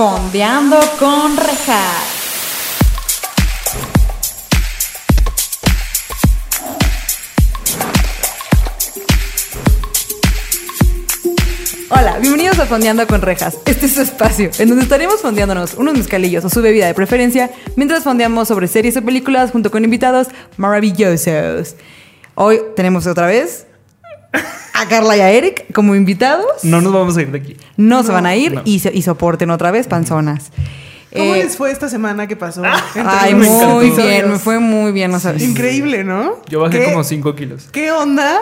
Fondeando con rejas. Hola, bienvenidos a Fondeando con Rejas. Este es su espacio, en donde estaremos fondeándonos unos mezcalillos o su bebida de preferencia, mientras fondeamos sobre series o películas junto con invitados maravillosos. Hoy tenemos otra vez a Carla y a Eric como invitados. No nos vamos a ir de aquí. No, se van a ir no. y, soporten otra vez, panzonas. ¿Cómo Eh, les fue esta semana que pasó? Ay, muy episodios? bien, me fue muy bien, no sabes. Increíble, ¿no? Yo bajé ¿Qué- como 5 kilos. ¿Qué onda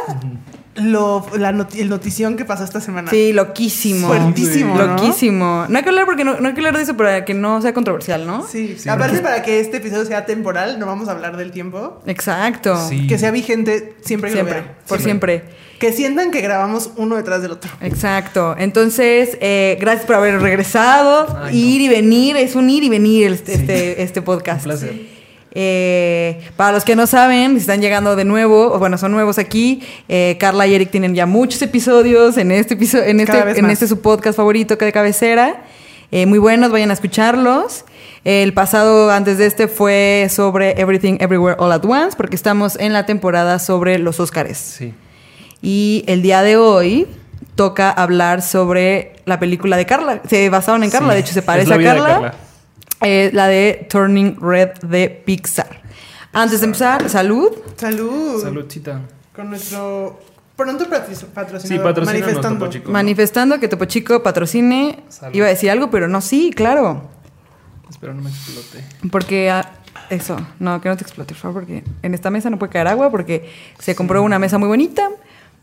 lo, la el notición que pasó esta semana? Sí, loquísimo. Fuertísimo, ¿no? Loquísimo. No hay que hablar porque no, no hay que hablar de eso para que no sea controversial, ¿no? Sí. Sí. Aparte, para que este episodio sea temporal, no vamos a hablar del tiempo. Exacto. Sí. Que sea vigente siempre que Siempre, lo vean. por siempre. Que sientan que grabamos uno detrás del otro. Exacto. Entonces, eh, gracias por haber regresado. Ay, ir y venir, es un ir y venir el- este, este podcast. Un placer. Eh, para los que no saben, si están llegando de nuevo, o bueno, son nuevos aquí, eh, Carla y Eric tienen ya muchos episodios en este episodio, en este, en este su podcast favorito que de cabecera. Eh, muy buenos, vayan a escucharlos. El pasado antes de este fue sobre Everything Everywhere All at Once, porque estamos en la temporada sobre los Óscares. Sí. Y el día de hoy toca hablar sobre la película de Carla. Se basaron en Carla, Sí. de hecho se Es parece la a Carla. Carla. Eh, la de Turning Red de Pixar. Antes de empezar, salud. Salud. Saludcita. Con nuestro pronto patrocinador. Sí, manifestando. Topo Chico. Manifestando que Topo Chico patrocine. Salud. Iba a decir algo, pero no, sí, claro. Espero no me explote. Porque ah, eso, no, que no te explote, por favor, porque en esta mesa no puede caer agua porque se compró una mesa muy bonita,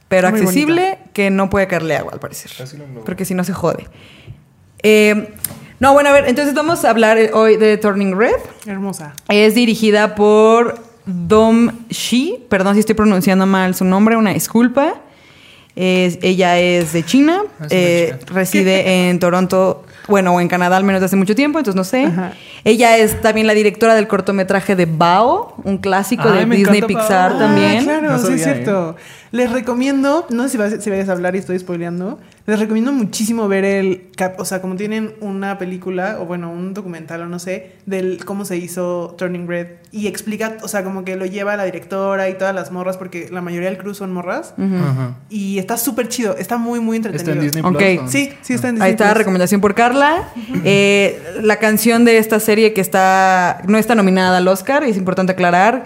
pero Muy accesible, que no puede caerle agua al parecer. Casi lo logro. Porque si no se jode. Eh, no, bueno, a ver, entonces vamos a hablar eh, hoy de Turning Red. Hermosa. Es dirigida por Dom Shi, perdón si estoy pronunciando mal su nombre, una disculpa. Es- ella es de China, Ah, es eh, reside en Toronto, bueno, o en Canadá al menos desde hace mucho tiempo, entonces no sé. Ajá. Ella es también la directora del cortometraje de Bao, un clásico Ay, de Disney Pixar Bao. también. Ah, claro, No sí es sabía, cierto. Les recomiendo, no sé si, vas, si vayas a hablar y estoy spoileando, les recomiendo muchísimo ver el, cap- o sea, como tienen una película, o bueno, un documental o no sé, del cómo se hizo Turning Red y explica, o sea, como que lo lleva la directora y todas las morras, porque la mayoría del crew son morras, y está súper chido, está muy, muy Está entretenido. en Disney. Plus. ¿no? Sí, sí está en Disney Ahí está, Plus. recomendación por Carla. Eh, la canción de esta serie que está no está nominada al Oscar, y es importante aclarar.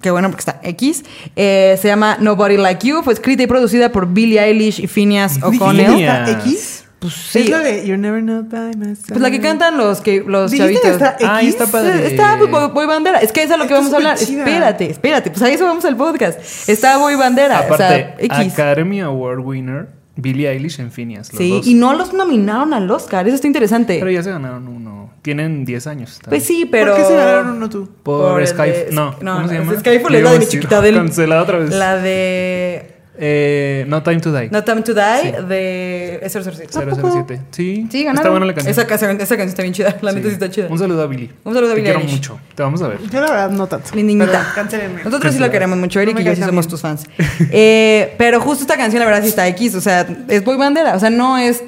Que bueno, porque está X. Eh, se llama Nobody Like You. Fue escrita y producida por Billie Eilish y Phineas ¿Dijiste O'Connell. Está X? Pues sí. Es la de You're Never Not By My Side. Pues la que cantan los, que, los ¿Dijiste chavitos. que está X? Ay, está padre. Está Boy, Bandera. Es que es a lo que vamos a hablar. Espérate, espérate. Pues a eso vamos al podcast. Está Boy Bandera. Aparte, o sea, X. Academy Award winner, Billie Eilish en Phineas. Los Sí, dos. y no los nominaron al Oscar. Eso está interesante. Pero ya se ganaron uno. Tienen 10 años. pues sí, pero. ¿Por qué se ganaron uno tú? Por, por de- No, no, ¿cómo se llama? Skyfall es Le la de mi chiquita del- Cancelada otra vez. La de Eh, no Time to Die. No Time to Die Sí. de Ezra Sorcito. 007. Sí. Sí, ganaron. Está buena la canción. Esa, canción- esa canción está bien chida. La neta Sí. sí está chida. Un saludo a Billy. Un saludo a Te Billie quiero mucho. Te vamos a ver. Yo la verdad no tanto. Lindinita. Pero cancelenme. Nosotros sí la queremos mucho, Eric No y yo sí somos tus fans. Eh, pero justo esta canción, la verdad, sí está X. O sea, es boy bandera. O sea, no es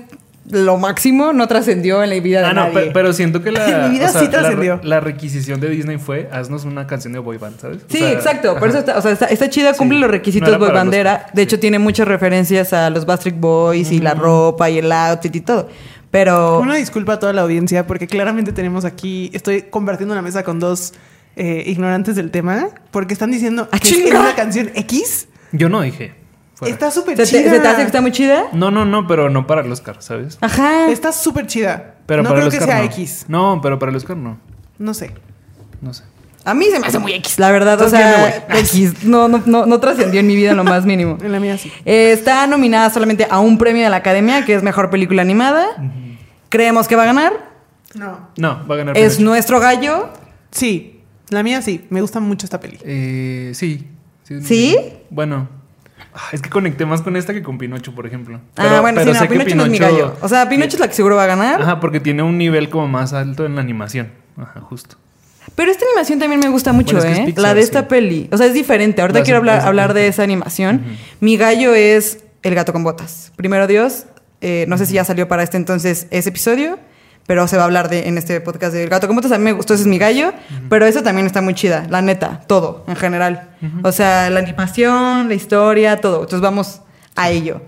lo máximo, no trascendió en la vida de Ah, no, nadie. pe- pero siento que la, Mi vida o sea, sí la, trascendió. la requisición de Disney fue haznos una canción de boy band, ¿sabes? O Sí, sea, exacto. Por eso está, o sea, está, está chida, cumple Sí. los No requisitos era boy los bandera. De hecho, sí. tiene muchas referencias a los Bastric Boys y la ropa y el outfit y todo. Pero. Una disculpa a toda la audiencia porque claramente tenemos aquí, estoy compartiendo una mesa con dos eh, ignorantes del tema porque están diciendo ¡Ah, que es una canción X. Yo no dije. Fuera. Está súper ¿Se te, chida. se te hace que está muy chida? No, no, no, pero no para el Oscar, ¿sabes? Ajá. Está súper chida. Pero no para creo el que sea no. X. No, pero para el Oscar no. No sé. No sé. A mí se me hace muy X, la verdad. O Entonces ya sea. X. No, no, no, no trascendió en mi vida en lo más mínimo. En la mía sí. Eh, está nominada solamente a un premio de la Academia, que es Mejor Película Animada. Creemos que va a ganar. No. No, va a ganar. Es Pinocho. nuestro gallo. Sí. La mía sí. Me gusta mucho esta peli. Eh, sí. ¿Sí? Bueno. Ah, Es que conecté más con esta que con Pinocho, por ejemplo. ah, Pero- bueno, pero sí, no, sé que Pinocho, no es mi gallo. O sea, Pinocho es la que seguro va a ganar. Ajá, porque tiene un nivel como más alto en la animación. Ajá, justo. Pero esta animación también me gusta mucho, Bueno, es que ¿eh? Pixar, la de esta sí. peli. O sea, es diferente. Ahorita quiero hablar, hablar de esa animación. Mi gallo es El gato con botas. Primero Dios. eh, no sé si ya salió para este entonces ese episodio. Pero se va a hablar de en este podcast del gato. Como a mí me gustó, ese es mi gallo, pero eso también está muy chida, la neta, todo en general. O sea, la animación, la historia, todo. Entonces vamos a ello.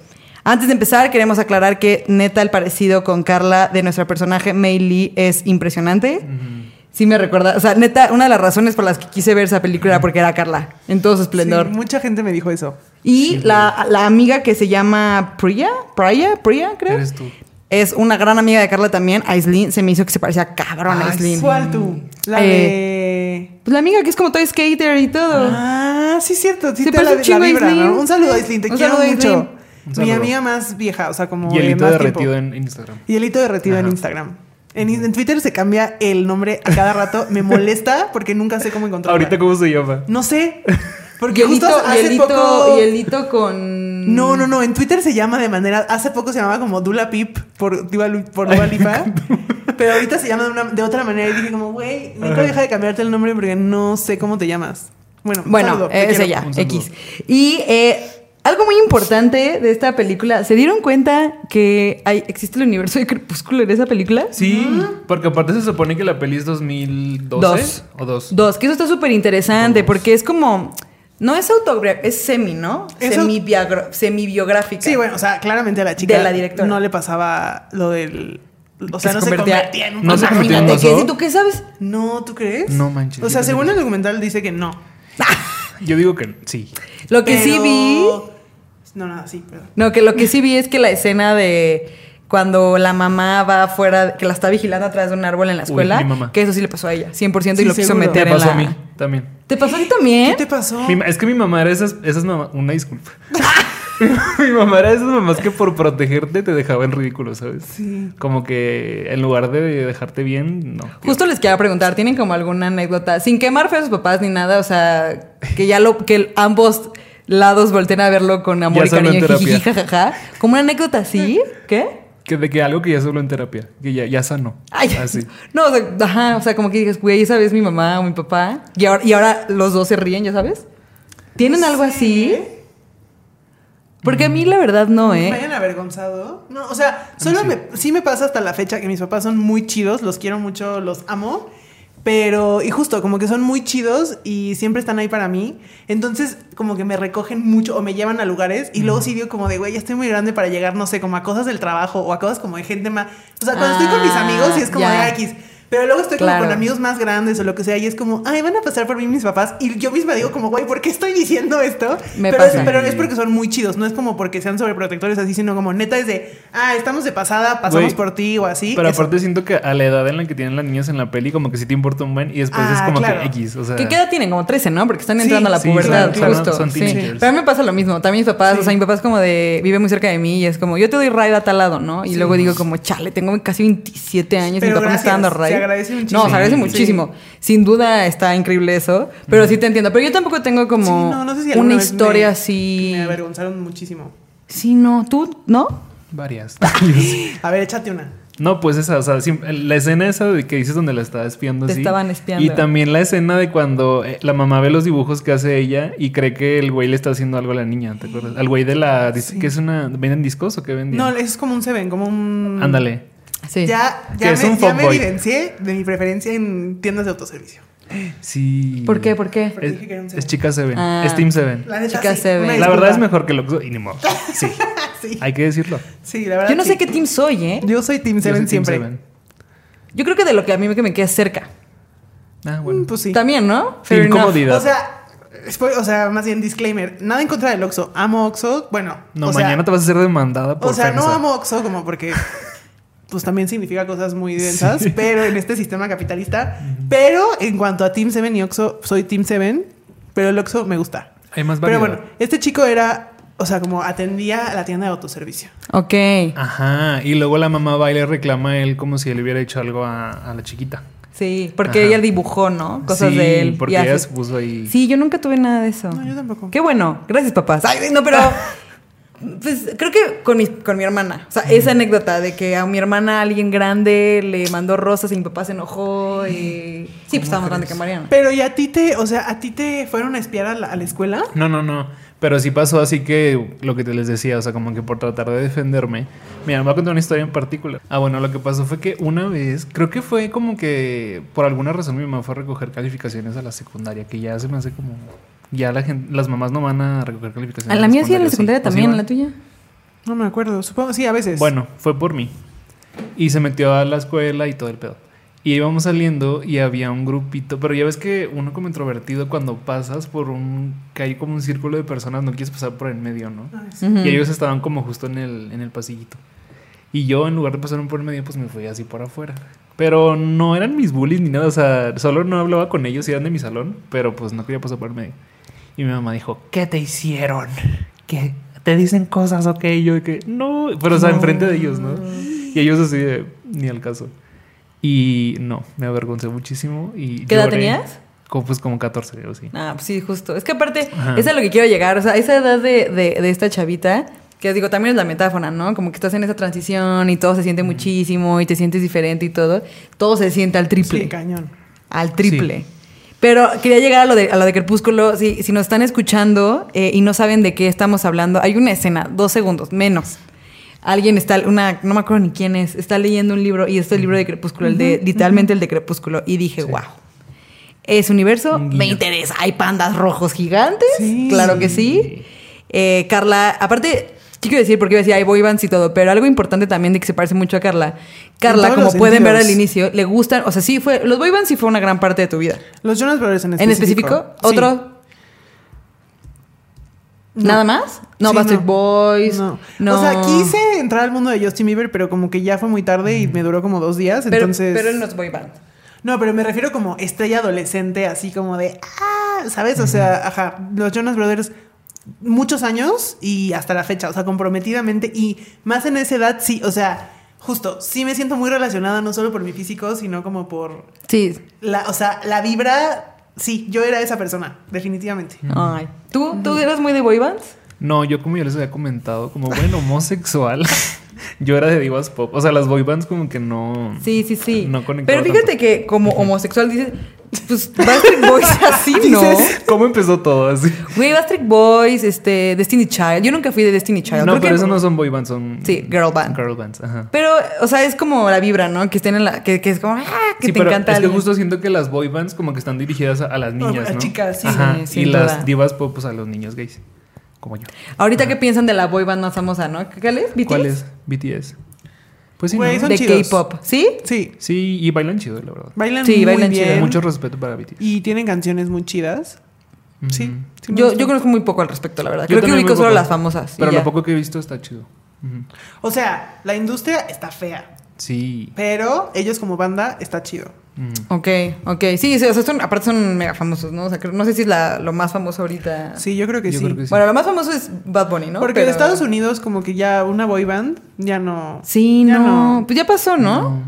Antes de empezar, queremos aclarar que neta el parecido con Carla de nuestra personaje Mei Lee es impresionante. Sí me recuerda, o sea, neta, una de las razones por las que quise ver esa película era porque era Carla, en todo su esplendor. Sí, mucha gente me dijo eso. Y la, la amiga que se llama Priya, Priya, Priya, creo. Eres tú. Es una gran amiga de Carla también, Aislinn. Se me hizo que se parecía cabrón a Ay, Aislinn. ¿Cuál tú? La Eh, de... Pues la amiga que es como Toy Skater y todo. Ah, sí, cierto. Sí, Se te parece la, un chingo la vibra. ¿no? Un saludo a Sí. Aislinn, te Un quiero saludo mucho. Mi amiga más vieja, o sea, como Hielito más derretido en Instagram. Hielito derretido en Ajá. Instagram. En, en Twitter se cambia el nombre a cada rato. Me molesta porque nunca sé cómo encontrarla. Ahorita, ¿cómo se llama? No sé. Porque Hielito, justo hace hielito, poco... hielito con. No, no, no. En Twitter se llama de manera. Hace poco se llamaba como Dula Pip por por Dua Lipa. pero ahorita se llama de, una- de otra manera. Y dije, como, güey, nunca deja de cambiarte el nombre porque no sé cómo te llamas. Bueno, Bueno, saludo, te es ella. X. Y eh, algo muy importante de esta película, ¿se dieron cuenta que hay, existe el universo de Crepúsculo en esa película? Sí, porque aparte se supone que la peli es 2012 Dos. o dos. Dos, que eso está súper interesante porque es como. No es autobiográfica, es semi, ¿no? Semi-biográfica. Sí, bueno, o sea, claramente a la chica De la directora. no le pasaba lo del. O sea, Que no se se convertía- en un No se. ¿Y tú qué sabes? No, ¿tú crees? No manches, O sea, según el documental dice que no. Yo digo que sí. Lo que sí vi. No, nada, sí, perdón. No, que lo que sí vi es que la escena de cuando la mamá va afuera, que la está vigilando atrás de un árbol en la Uy, escuela, mi mamá. que eso sí le pasó a ella, 100% y Sí, lo quiso seguro. meter Me pasó en a la... mí también. ¿Te pasó a ti también? ¿Qué te pasó? Mi es que mi mamá era esas, esas mamás. Una disculpa. mi mamá era esas mamás que por protegerte te dejaba en ridículo, ¿sabes? Sí. Como que en lugar de dejarte bien, no. Justo les quería preguntar, ¿tienen como alguna anécdota? Sin quemar feo a sus papás ni nada, o sea, que ya lo, que ambos lados volteen a verlo con amor Ya y cariño, jijiji, jajaja. Como una anécdota así, ¿qué? Que de que algo que ya solo en terapia, que ya, ya sanó. Ay, Así. No, o sea, ajá, o sea, como que dices, güey, esa vez mi mamá o mi papá, y ahora, y ahora los dos se ríen, ¿ya sabes? ¿Tienen No algo sé. así? Porque a mí la verdad no, ¿Me ¿eh? hayan avergonzado? No, o sea, solo sí. me, sí me pasa hasta la fecha que mis papás son muy chidos, los quiero mucho, los amo. Pero, y justo, como que son muy chidos y siempre están ahí para mí. Entonces, como que me recogen mucho o me llevan a lugares. Y luego sí digo como de, güey, ya estoy muy grande para llegar, no sé, como a cosas del trabajo o a cosas como de gente más. O sea, cuando estoy con mis Ah, amigos y es como de X. Pero luego estoy como con amigos más grandes o lo que sea y es como, ay, van a pasar por mí mis papás. Y yo misma digo como, güey, ¿por qué estoy diciendo esto? Me pero, pasa. Es, pero es porque son muy chidos, no es como porque sean sobreprotectores así, sino como neta es de, ah, estamos de pasada, pasamos Güey, por ti o así. Pero Eso. aparte siento que a la edad en la que tienen las niñas en la peli, como que sí te importa un buen y después Ah, es como claro. que X. O sea, ¿Qué, qué edad tienen? Como 13, ¿no? Porque están Sí, entrando a la sí, pubertad, justo. son sí. Pero a mí me pasa lo mismo. También mis papás, Sí. o sea, mi papá es como de, vive muy cerca de mí y es como, yo te doy ride a tal lado, ¿no? Y Sí. luego digo como, chale, tengo casi 27 años y mi papá me está dando gracias, ride. Agradece muchísimo. No, se agradece Sí. muchísimo. Sin duda está increíble eso, pero sí te entiendo. Pero yo tampoco tengo como Sí, no, no sé si alguna una historia me- así. Me avergonzaron muchísimo. Sí, no, tú, ¿no? varias. A ver, échate una. No, pues esa, o sea, la escena esa de que dices donde la estaba espiando Te así. estaban espiando. Y también la escena de cuando eh, la mamá ve los dibujos que hace ella y cree que el güey le está haciendo algo a la niña, ¿te acuerdas? Al güey de la... que es una... ¿Venden discos o qué vendían? No, es como un Seven, como un. Ándale. Sí. Ya, ya, me, un ya me evidencié de mi preferencia en tiendas de autoservicio. Sí. ¿Por qué? ¿Por qué? Porque Es, dije que era un es Seven. chica Seven. Ah. Es Team Seven. La neta, Chica sí, Seven. La verdad es mejor que lo... Y ni modo. Sí. sí. Hay que decirlo. Sí, la verdad. Yo no sé qué team soy, ¿eh? Yo soy Team Yo soy Seven Team siempre. Seven. Yo creo que de lo que a mí que me queda cerca. Ah, bueno. Mm, Pues sí. También, ¿no? Fair enough. comodidad. O sea, o sea, más bien disclaimer. Nada en contra del Oxxo. Amo Oxxo. Bueno, No, o sea, mañana te vas a hacer demandada por O sea, no amo Oxxo como porque pues también significa cosas muy densas, Sí. pero en este sistema capitalista. Pero en cuanto a Team Seven y Oxxo, soy Team Seven, pero el Oxxo me gusta. Hay más Pero variedad. bueno, este chico era, o sea, como atendía a la tienda de autoservicio. Ok. Ajá. Y luego la mamá va y le reclama a él como si él hubiera hecho algo a, a la chiquita. Sí, porque Ajá. ella dibujó, ¿no? Cosas Sí, de él. porque y ella se puso ahí. Sí, yo nunca tuve nada de eso. No, yo tampoco. Qué bueno. Gracias, papás. Ay, no, pero... Pues creo que con mi, con mi hermana. O sea, esa anécdota de que a mi hermana alguien grande le mandó rosas y mi papá se enojó y... Sí, pues estaba más grande que Mariana. Pero y a ti te, o sea, a ti te fueron a espiar a la, a la escuela. No, no, no. Pero sí pasó así que lo que te les decía, o sea, como que por tratar de defenderme. Mira, me voy a contar una historia en particular. Ah, bueno, lo que pasó fue que una vez, creo que fue como que por alguna razón mi mamá fue a recoger calificaciones a la secundaria, que ya se me hace como. Ya la gente, las mamás no van a recoger calificaciones. A la mía sí, en la secundaria secundaria ¿O sí también, van? la tuya. No me acuerdo. Supongo, sí, a veces. Bueno, fue por mí. Y se metió a la escuela y todo el pedo. Y íbamos saliendo y había un grupito, pero ya ves que uno como introvertido cuando pasas por un que hay como un círculo de personas no quieres pasar por el medio, ¿no? Sí. Ujú. Y ellos estaban como justo en el en el pasillito. Y yo en lugar de pasar por el medio pues me fui así por afuera. Pero no eran mis bullies ni nada, o sea, solo no hablaba con ellos, eran de mi salón, pero pues no quería pasar por el medio. Y mi mamá dijo, ¿qué te hicieron? ¿Qué? ¿Te dicen cosas o qué? Y yo de que, no, pero o sea, enfrente de ellos, ¿no? Y ellos así de, ni al caso. Y no, me avergoncé muchísimo y ¿Qué edad tenías? Como, pues como 14 o sí. Ah, pues sí, justo. Es que aparte, Ajá. es a lo que quiero llegar. O sea, esa edad de, de, de esta chavita, que digo, también es la metáfora, ¿no? Como que estás en esa transición y todo se siente muchísimo y te sientes diferente y todo. Todo se siente al triple. Sí, cañón. al triple. Pero quería llegar a lo de, a lo de Crepúsculo. Si, si nos están escuchando eh, y no saben de qué estamos hablando, hay una escena, dos segundos, menos. Alguien está, una, no me acuerdo ni quién es, está leyendo un libro y este es el libro de Crepúsculo, el de, literalmente el de Crepúsculo. Y dije, Sí. wow. Ese universo me interesa. Hay pandas rojos gigantes, Sí. claro que sí. Eh, Carla, aparte, ¿qué quiero decir? Porque iba a decir, hay boy bands y todo, pero algo importante también de que se parece mucho a Carla. Carla, como pueden ver al inicio, le gustan, o sea, sí fue, los boy bands sí fue una gran parte de tu vida. Los Jonas Brothers en ¿En específico. específico? Sí. ¿Otro? No. ¿Nada más? No, Sí, no. Boys. No. No. O sea, quise entrar al mundo de Justin Bieber, pero como que ya fue muy tarde y me duró como dos días. Pero, entonces. pero él no es boy band. No, pero me refiero como estrella adolescente, así como de. ¡Ah! ¿Sabes? O sea, ajá. Los Jonas Brothers, muchos años y hasta la fecha, o sea, comprometidamente. Y más en esa edad, sí, o sea, justo, sí me siento muy relacionada, no solo por mi físico, sino como por. Sí. La, o sea, la vibra. Sí, yo era esa persona, definitivamente. Ay. ¿Tú, ¿Tú eras muy de boy bands? No, yo como ya les había comentado, como buen homosexual, yo era de divas pop. O sea, las boy bands como que no... Sí, sí, sí. No Pero fíjate tanto. que como homosexual dices, pues Backstreet Boys así, ¿no? Dices, ¿Cómo empezó todo así? Güey, Backstreet Boys, este, Destiny Child. Yo nunca fui de Destiny Child. No, Creo pero que- eso no son boy bands, son... Sí, girl band. Girl bands, ajá. Pero, o sea, es como la vibra, ¿no? Que estén en la... Que, que es como, ah, que sí, te pero encanta es que alguien. justo siento que las boy bands como que están dirigidas a, a las niñas, a ¿no? chicas, sí. Ajá, Sí, y las divas pop, pues a los niños gays, como yo. Ahorita, ¿qué piensan de la boy band más famosa, no? ¿Cuál es? ¿BTS? ¿Cuál es? BTS. Pues sí, Güey, ¿no? son De chidos. K-pop. ¿Sí? Sí, Sí, y bailan chido, la verdad. bailan Sí, muy bailan bien. chido. Mucho respeto para BTS. Y tienen canciones muy chidas. Sí. Ujú. sí me Yo, gustan. yo conozco muy poco al respecto, la verdad. Yo Creo que también ubico muy solo poco. las famosas. y Pero ya. lo poco que he visto está chido. Ujú. O sea, la industria está fea, Sí. pero ellos como banda está chido. Ujú. Ok, ok. Sí, sí, o sea, son, aparte son mega famosos, ¿no? O sea, creo- no sé si es la, lo más famoso ahorita. Sí, yo creo que Yo sí. creo que sí. Bueno, lo más famoso es Bad Bunny, ¿no? Porque Pero- de Estados Unidos como que ya una boy band ya no. Sí, ya no. Pues ya pasó, ¿no? No.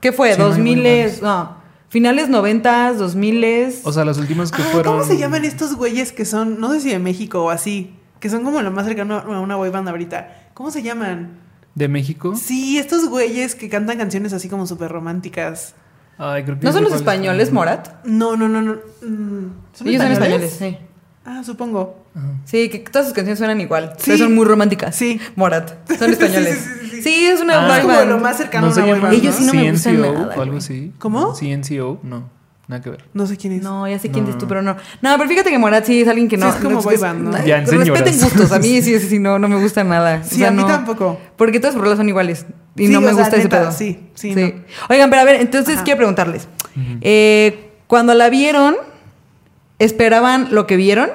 ¿Qué fue? Sí, no hay ¿Dos boy miles? bands. No. Finales noventas, dos miles. O sea, las últimas que Ah, fueron. ¿Cómo se llaman estos güeyes que son, no sé si de México o así, que son como lo más cercano a una boy band ahorita? ¿Cómo se llaman? ¿De México? Sí, estos güeyes que cantan canciones así como súper románticas. Ay, creo que ¿No son los españoles. Morat? No, no, no, no. Mm, ¿Son Ellos son españoles? sí. Ah, supongo. Ajá. Sí, que todas sus canciones suenan igual. Sí. Pero son muy románticas. Sí. Morat. Son españoles. Sí, sí, sí, sí. Sí, es una Ah. boy Es como band. lo más cercano ¿No a una boy band. Ellos sí no me gustan CNCO nada, o algo así? ¿Cómo? CNCO, no. Nada que ver. No sé quién es. No, ya sé quién No. es tú, pero no. No, pero fíjate que Morat sí es alguien que Sí, no. es como no- boy band, ¿no? Ya en Respeten gustos. A mí sí, sí, sí, no, no me gusta nada. O Sí, sea, a mí no- tampoco. Porque todas sus rolas son iguales. Y Sí, no me o sea, gusta ese neta, pedo. sí, sí, no. Oigan, pero a ver, entonces Ajá. quiero preguntarles. Eh, cuando la vieron, ¿esperaban lo que vieron?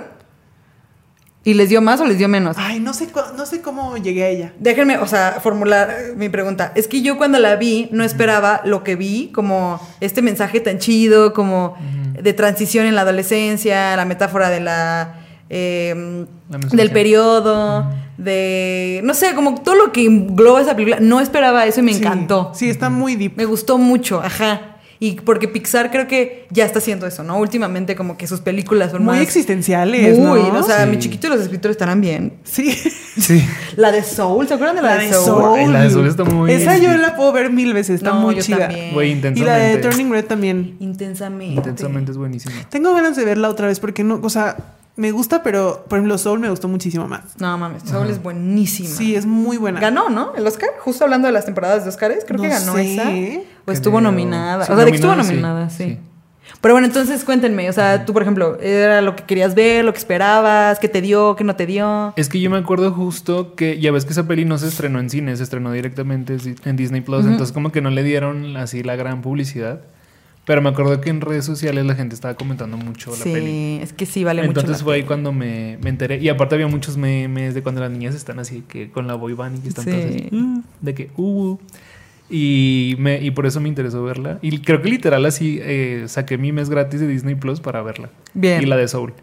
¿Y les dio más o les dio menos? Ay, no sé, no sé cómo llegué a ella. Déjenme, o sea, formular eh, mi pregunta. Es que yo cuando la vi no esperaba lo que vi, como este mensaje tan chido, como de transición en la adolescencia, la metáfora de la... eh, del periodo, de... No sé, como todo lo que engloba esa película. No esperaba eso y me Sí, encantó. Sí, está muy deep. Me gustó mucho, ajá. Y porque Pixar creo que ya está haciendo eso, ¿no? Últimamente como que sus películas son Muy más... existenciales, Muy, ¿no? o sea, Sí. mi chiquito y los escritores estarán bien. Sí. Sí. La de Soul, ¿se acuerdan de la, La de de Soul? Soul. Ay, la de Soul está muy- Esa yo la puedo ver mil veces, está No, muy yo chida. también. Güey, Y la de intensamente. Turning Red también. Intensamente. Intensamente es buenísima. Tengo ganas de verla otra vez porque no, o sea, me gusta, pero por ejemplo Soul me gustó muchísimo más. No mames, Soul es buenísima. Sí, es muy buena. Ganó, ¿no? El Oscar, justo hablando de las temporadas de Oscars, creo que ganó sé. esa. O estuvo Creo. nominada. Sí, o sea, de que estuvo nominada, sí, nominada, sí. sí. Pero bueno, entonces cuéntenme, o sea, tú por ejemplo, ¿era lo que querías ver, lo que esperabas, qué te dio, qué no te dio? Es que yo me acuerdo justo que ya ves que esa peli no se estrenó en cine, se estrenó directamente en Disney Plus, entonces como que no le dieron así la gran publicidad. Pero me acuerdo que en redes sociales la gente estaba comentando mucho la peli. Sí, es que sí vale mucho. Entonces fue ahí cuando me, me enteré. Y aparte había muchos memes de cuando las niñas están así que con la boy band y que están Sí. todas así, "Uh", de que uh. Y, me, y por eso me interesó verla. Y creo que literal así eh, saqué mi mes gratis de Disney Plus para verla. Bien. Y la de Soul.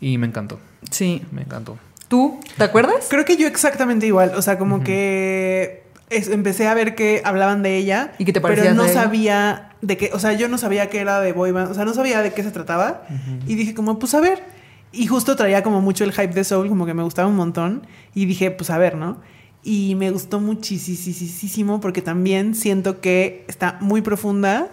Y me encantó. Sí. Me encantó. ¿Tú? ¿Te acuerdas? Creo que yo exactamente igual. O sea, como que es- empecé a ver que hablaban de ella. ¿Y qué te Pero no de ella? sabía de qué. O sea, yo no sabía que era de boy band. O sea, no sabía de qué se trataba. Y dije, como, pues a ver. Y justo traía como mucho el hype de Soul, como que me gustaba un montón. Y dije, pues a ver, ¿no? Y me gustó muchísimo porque también siento que está muy profunda.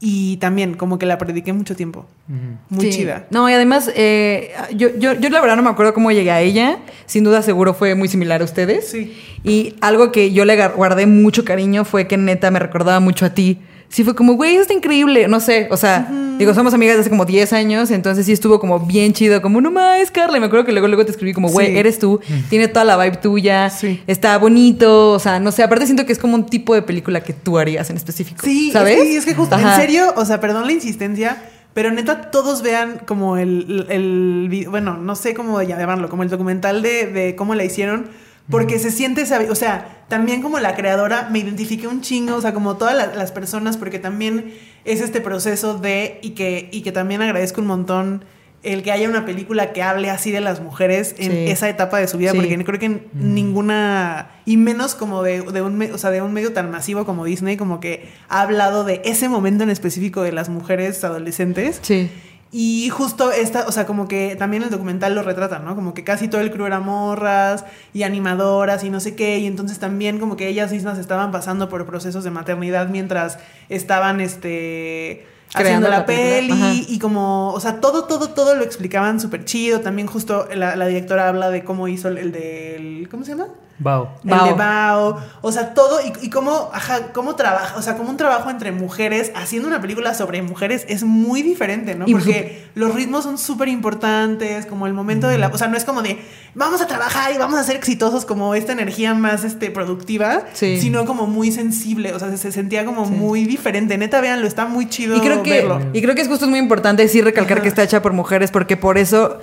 Y también como que la prediqué mucho tiempo. Ujú. Muy Sí. chida. No, y además, eh, yo, yo, yo la verdad no me acuerdo cómo llegué a ella. Sin duda, seguro fue muy similar a ustedes. Sí. Y algo que yo le guardé mucho cariño fue que neta me recordaba mucho a ti. Sí, fue como, güey, eso está increíble. No sé, o sea, digo, somos amigas de hace como 10 años, entonces sí estuvo como bien chido, como, no más, Carla. Y me acuerdo que luego, luego te escribí como, güey, Sí. eres tú, tiene toda la vibe tuya, Sí. está bonito, o sea, no sé, aparte siento que es como un tipo de película que tú harías en específico. Sí, ¿sabes? Es que, es que justo, Ajá. en serio, o sea, perdón la insistencia, pero neta todos vean como el, el, bueno, no sé cómo ya llamarlo, como el documental de, de cómo la hicieron, porque se siente, esa- o sea, también como la creadora me identifiqué un chingo, o sea, como todas la- las personas, porque también es este proceso de, y que, y que también agradezco un montón el que haya una película que hable así de las mujeres en Sí. esa etapa de su vida, Sí. porque creo que ninguna, y menos como de, de un, o sea, de un medio tan masivo como Disney, como que ha hablado de ese momento en específico de las mujeres adolescentes. Sí. Y justo esta, o sea, como que también el documental lo retrata, ¿no? Como que casi todo el crew era morras y animadoras y no sé qué. Y entonces también como que ellas mismas estaban pasando por procesos de maternidad mientras estaban, este... Creando haciendo la, peli y como, o sea, todo, todo, todo lo explicaban súper chido. También justo la, la directora habla de cómo hizo el, el del, ¿cómo se llama? Bao. El Bao. de Bao. O sea, todo. Y, y cómo, ajá, cómo trabaja. O sea, como un trabajo entre mujeres, haciendo una película sobre mujeres es muy diferente, ¿no? Y Porque los ritmos son súper importantes. Como el momento de la. O sea, no es como de vamos a trabajar y vamos a ser exitosos, como esta energía más este, productiva. Sí. Sino como muy sensible. O sea, se, se sentía como Sí. muy diferente. Neta, véanlo, está muy chido. Y creo que, verlo. y creo que es justo muy importante sí recalcar Ajá. que está hecha por mujeres, porque por eso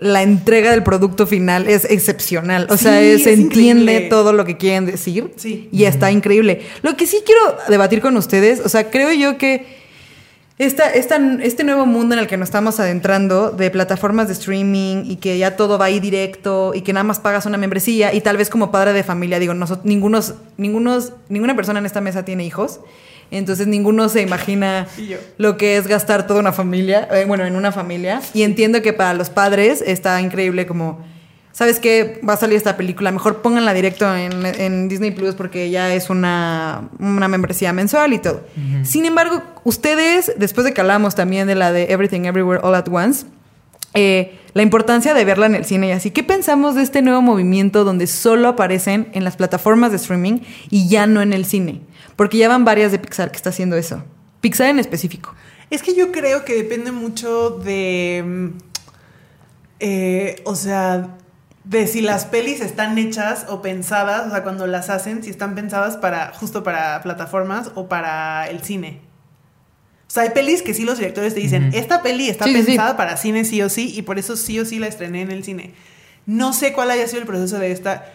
la entrega del producto final es excepcional. O Sí, sea, es- se es entiende increíble. todo lo que quieren decir. Sí. Y está increíble. Lo que sí quiero debatir con ustedes, o sea, creo yo que esta, esta, este nuevo mundo en el que nos estamos adentrando de plataformas de streaming y que ya todo va ahí directo y que nada más pagas una membresía y tal vez como padre de familia, digo, nosotros, ningunos, ningunos, ninguna persona en esta mesa tiene hijos, entonces ninguno se imagina lo que es gastar toda una familia, eh, bueno, en una familia. Y entiendo que para los padres está increíble como, ¿sabes qué? Va a salir esta película, mejor pónganla directo en, en Disney Plus porque ya es una, una membresía mensual y todo. Sin embargo, ustedes, después de que hablamos también de la de Everything Everywhere All at Once, eh, la importancia de verla en el cine y así. ¿Qué pensamos de este nuevo movimiento donde solo aparecen en las plataformas de streaming y ya no en el cine? Porque ya van varias de Pixar que está haciendo eso. Pixar en específico. Es que yo creo que depende mucho de. mm, eh, o sea, de si las pelis están hechas o pensadas, o sea, cuando las hacen, si están pensadas para justo para plataformas o para el cine. O sea, hay pelis que sí los directores te dicen, esta peli está Sí, pensada para cine sí o sí, y por eso sí o sí la estrené en el cine. No sé cuál haya sido el proceso de esta.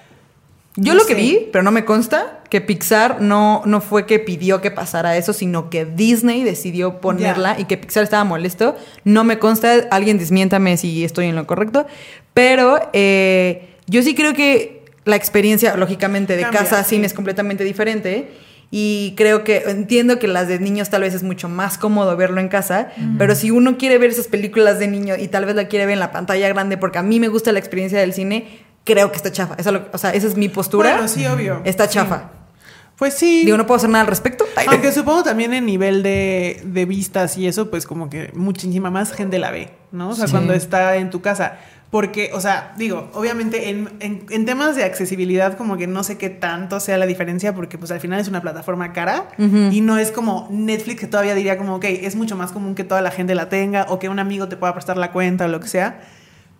Yo No lo que sé. vi, pero no me consta, que Pixar no, no fue que pidió que pasara eso, sino que Disney decidió ponerla y que Pixar estaba molesto. No me consta, alguien desmiéntame si estoy en lo correcto, pero eh, yo sí creo que la experiencia, lógicamente, de Cambia, casa a sí. cine es completamente diferente. Y creo que entiendo que las de niños tal vez es mucho más cómodo verlo en casa, pero si uno quiere ver esas películas de niño y tal vez la quiere ver en la pantalla grande, porque a mí me gusta la experiencia del cine, creo que está chafa. Esa, lo- o sea, esa es mi postura. Bueno, sí, obvio. Está Sí. chafa. Pues sí. Digo, no puedo hacer nada al respecto. Aunque supongo también en nivel de, de vistas y eso, pues como que muchísima más gente la ve, ¿no? O sea, Sí. cuando está en tu casa. Porque, o sea, digo, obviamente en, en- en temas de accesibilidad como que no sé qué tanto sea la diferencia porque pues al final es una plataforma cara y no es como Netflix que todavía diría como, ok, es mucho más común que toda la gente la tenga o que un amigo te pueda prestar la cuenta o lo que sea.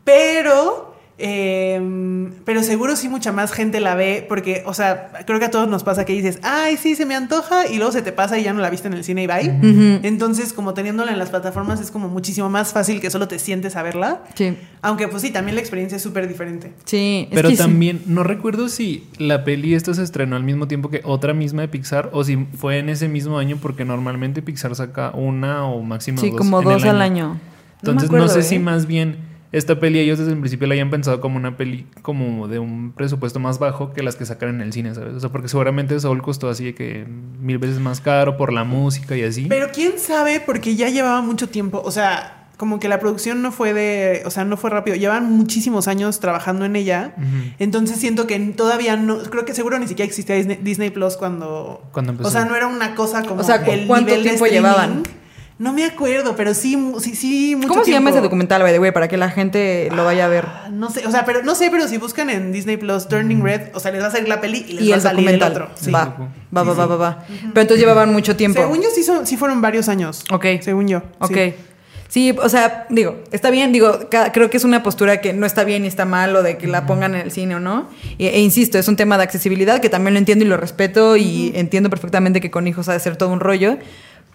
Pero, eh, pero seguro sí mucha más gente la ve porque, o sea, creo que a todos nos pasa que dices, ay, sí, se me antoja y luego se te pasa y ya no la viste en el cine y bye. Ujú. Entonces, como teniéndola en las plataformas es como muchísimo más fácil que solo te sientes a verla. Sí, Aunque pues sí, también la experiencia es súper diferente. sí. es Pero que sí. también, no recuerdo si la peli esta se estrenó al mismo tiempo que otra misma de Pixar o si fue en ese mismo año porque normalmente Pixar saca una o máximo Sí, dos. como en el dos al año. Entonces no, acuerdo, sé ¿eh? si más bien esta peli ellos desde el principio la hayan pensado como una peli como de un presupuesto más bajo que las que sacan en el cine, ¿sabes? O sea, porque seguramente Soul costó así de que mil veces más caro por la música y así. Pero quién sabe, porque ya llevaba mucho tiempo, o sea, como que la producción no fue de, o sea, no fue rápido, llevan muchísimos años trabajando en ella. Entonces siento que todavía no, creo que seguro ni siquiera existía Disney, Disney Plus cuando, Cuando empezó. o sea, no era una cosa como O sea, ¿cu- el cuánto nivel de tiempo streaming. llevaban? No me acuerdo, pero sí, sí, sí, mucho ¿Cómo se llama ese documental, by the way, para que la gente lo vaya a ver? Ah, No sé, o sea, pero no sé, pero si buscan en Disney Plus Turning Red, o sea, les va a salir la peli y les Y va a el salir el documental. otro. Sí. Va, va, Sí, va, va, va, va. Pero entonces llevaban mucho tiempo. Según yo sí, son, sí fueron varios años. Ok. Según yo. Ok. sí. Sí. o sea, digo, está bien, digo, creo que es una postura que no está bien ni está mal, o de que la pongan en el cine o no. E, e insisto, es un tema de accesibilidad que también lo entiendo y lo respeto y entiendo perfectamente que con hijos ha de ser todo un rollo.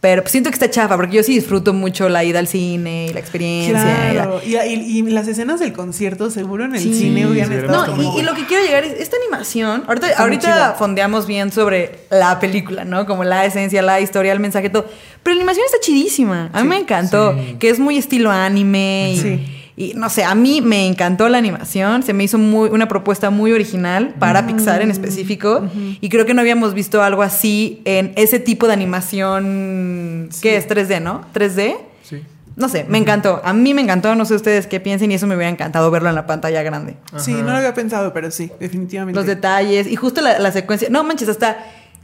Pero siento que está chafa, porque yo sí disfruto mucho la ida al cine y la experiencia. y la- Claro. Y, y- y las escenas del concierto, seguro en el Sí. cine hubieran Sí, estado. No, como- y, y lo que quiero llegar es esta animación. Ahorita, Está ahorita fondeamos bien sobre la película, ¿no? Como la esencia, la historia, el mensaje, todo. Pero la animación está chidísima. A mí Sí. me encantó. Sí. Que es muy estilo anime. Y, Sí. Y no sé, a mí me encantó la animación. Se me hizo muy, una propuesta muy original para Pixar en específico. Y creo que no habíamos visto algo así en ese tipo de animación. Sí. ¿Qué es? 3D, ¿no? 3D. Sí. No sé, me encantó. A mí me encantó. No sé ustedes qué piensen. Y eso me hubiera encantado verlo en la pantalla grande. Sí, no lo había pensado, pero sí, definitivamente. Los detalles y justo la, la secuencia. No manches, hasta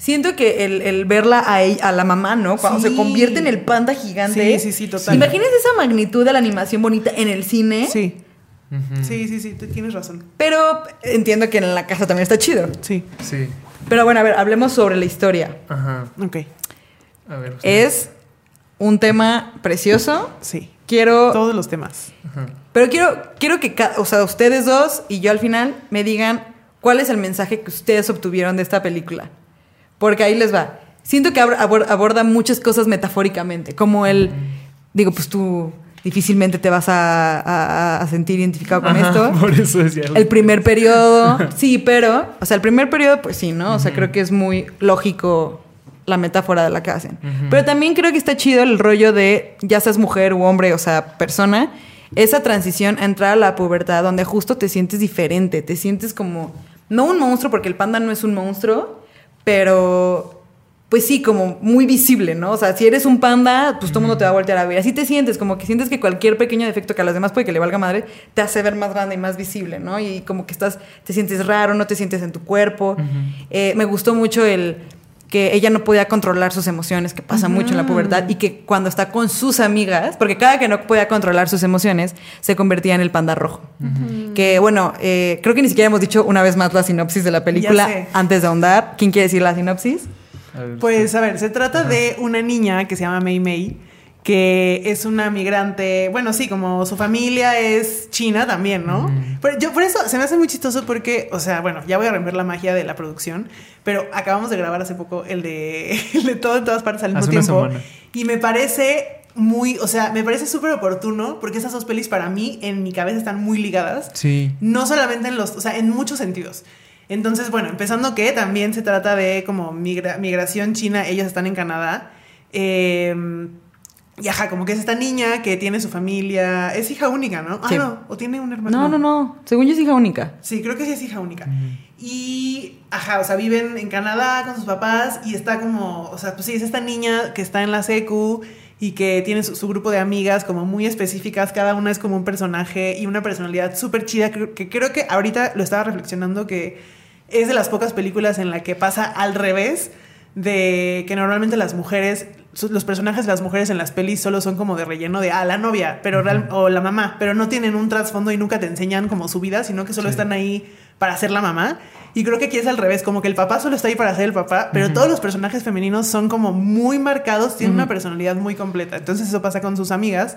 siento que el, el verla a, ella- a la mamá, ¿no? Cuando Sí. se convierte en el panda gigante. Sí, sí, sí, total. Imagínense esa magnitud de la animación bonita en el cine. Sí. Sí, sí, sí, tú tienes razón. Pero entiendo que en la casa también está chido. Sí. Sí. Pero bueno, a ver, hablemos sobre la historia. Ajá. Ok. A ver. Es un tema precioso. Sí. Quiero. Todos los temas. Ajá. Pero quiero, quiero que o sea, ustedes dos y yo al final me digan cuál es el mensaje que ustedes obtuvieron de esta película. Porque ahí les va. Siento que abor- abor- aborda muchas cosas metafóricamente, como el, digo, pues tú difícilmente te vas a, a- a sentir identificado con Ajá, esto. Por eso decía. El primer periodo, sí, pero, o sea, el primer periodo, pues sí, ¿no? O sea, creo que es muy lógico la metáfora de la que hacen. Pero también creo que está chido el rollo de, ya seas mujer u hombre, o sea, persona, esa transición a entrar a la pubertad, donde justo te sientes diferente, te sientes como, no un monstruo, porque el panda no es un monstruo, pero pues sí, como muy visible, ¿no? O sea, si eres un panda, pues todo el mundo te va a voltear a ver. Así te sientes, como que sientes que cualquier pequeño defecto que a los demás puede que le valga madre, te hace ver más grande y más visible, ¿no? Y como que estás, te sientes raro, no te sientes en tu cuerpo. Eh, me gustó mucho el que ella no podía controlar sus emociones, que pasa mucho en la pubertad, y que cuando está con sus amigas, porque cada que no podía controlar sus emociones, se convertía en el panda rojo. Que bueno, eh, creo que ni siquiera hemos dicho una vez más la sinopsis de la película antes de ahondar. ¿Quién quiere decir la sinopsis? A ver, Pues a ver, se trata de una niña que se llama Mei Mei, que es una migrante, bueno, sí, como su familia es china también, ¿no? Pero yo por eso se me hace muy chistoso porque, o sea, bueno, ya voy a romper la magia de la producción, pero acabamos de grabar hace poco el de, el de todo en todas partes al mismo Hace tiempo. semana. Y me parece muy, o sea, me parece súper oportuno porque esas dos pelis para mí en mi cabeza están muy ligadas. Sí. No solamente en los, o sea, en muchos sentidos. Entonces, bueno, empezando que también se trata de como migra- migración china, ellas están en Canadá. eh, y ajá, como que es esta niña que tiene su familia, es hija única, ¿no? Ah, Sí. no, o tiene un hermano. No, no, no. Según yo es hija única. Sí, creo que sí es hija única. Y, ajá, o sea, viven en Canadá con sus papás y está como, o sea, pues sí, es esta niña que está en la secu y que tiene su, su grupo de amigas como muy específicas, cada una es como un personaje y una personalidad súper chida, que, que creo que ahorita lo estaba reflexionando que es de las pocas películas en la que pasa al revés de que normalmente las mujeres, los personajes de las mujeres en las pelis solo son como de relleno de, ah, la novia, pero real- o la mamá, pero no tienen un trasfondo y nunca te enseñan como su vida, sino que solo Sí. están ahí para ser la mamá. Y creo que aquí es al revés, como que el papá solo está ahí para ser el papá, pero todos los personajes femeninos son como muy marcados, tienen una personalidad muy completa. Entonces eso pasa con sus amigas,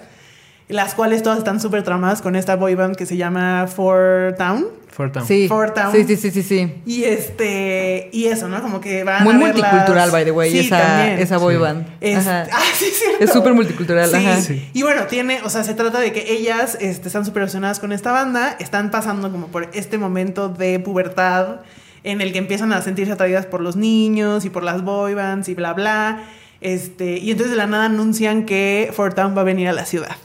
las cuales todas están súper tramadas con esta boy band que se llama Four Town. Fort Town. Sí. Fort Town. Sí, sí, sí, sí, sí. Y este, y eso, ¿no? Como que van Muy a verlas- multicultural, by the way, Sí, esa, también. esa boy Sí. band. Es, Ajá. ah, sí, cierto. Es súper multicultural, Sí. ajá. Sí. Y bueno, tiene, o sea, se trata de que ellas este, están súper relacionadas con esta banda, están pasando como por este momento de pubertad en el que empiezan a sentirse atraídas por los niños y por las boy bands y bla, bla. Este, y entonces de la nada anuncian que Fort Town va a venir a la ciudad.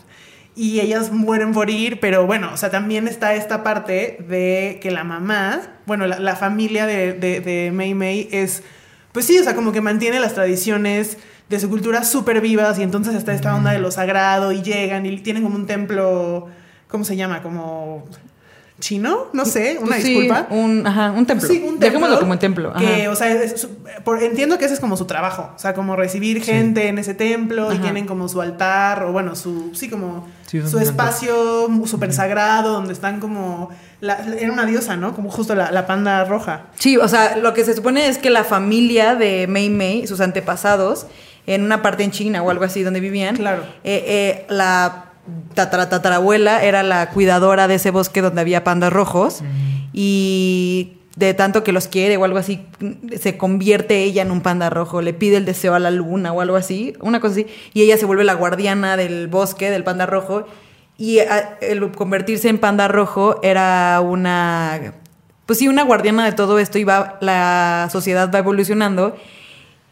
Y ellas mueren por ir, pero bueno, o sea, también está esta parte de que la mamá, bueno, la, la familia de, de, de Mei Mei es, pues sí, o sea, como que mantiene las tradiciones de su cultura súper vivas y entonces está esta onda de lo sagrado y llegan y tienen como un templo, ¿cómo se llama? Como chino, no sé, una sí, disculpa. Un, ajá, un templo. Sí, un templo. Dejémoslo como un templo. Que, o sea, es su- por- entiendo que ese es como su trabajo. O sea, como recibir gente en ese templo y tienen como su altar, o bueno, su, sí, como Sí, es un su espacio súper sagrado donde están como. La, era una diosa, ¿no? Como justo la, la panda roja. Sí, o sea, lo que se supone es que la familia de Mei Mei, sus antepasados, en una parte en China o algo así donde vivían, Claro. eh, eh, la tatara- tatarabuela era la cuidadora de ese bosque donde había pandas rojos y de tanto que los quiere o algo así, se convierte ella en un panda rojo, le pide el deseo a la luna o algo así, una cosa así, y ella se vuelve la guardiana del bosque, del panda rojo, y a- el convertirse en panda rojo era una, pues sí, una guardiana de todo esto y va, la sociedad va evolucionando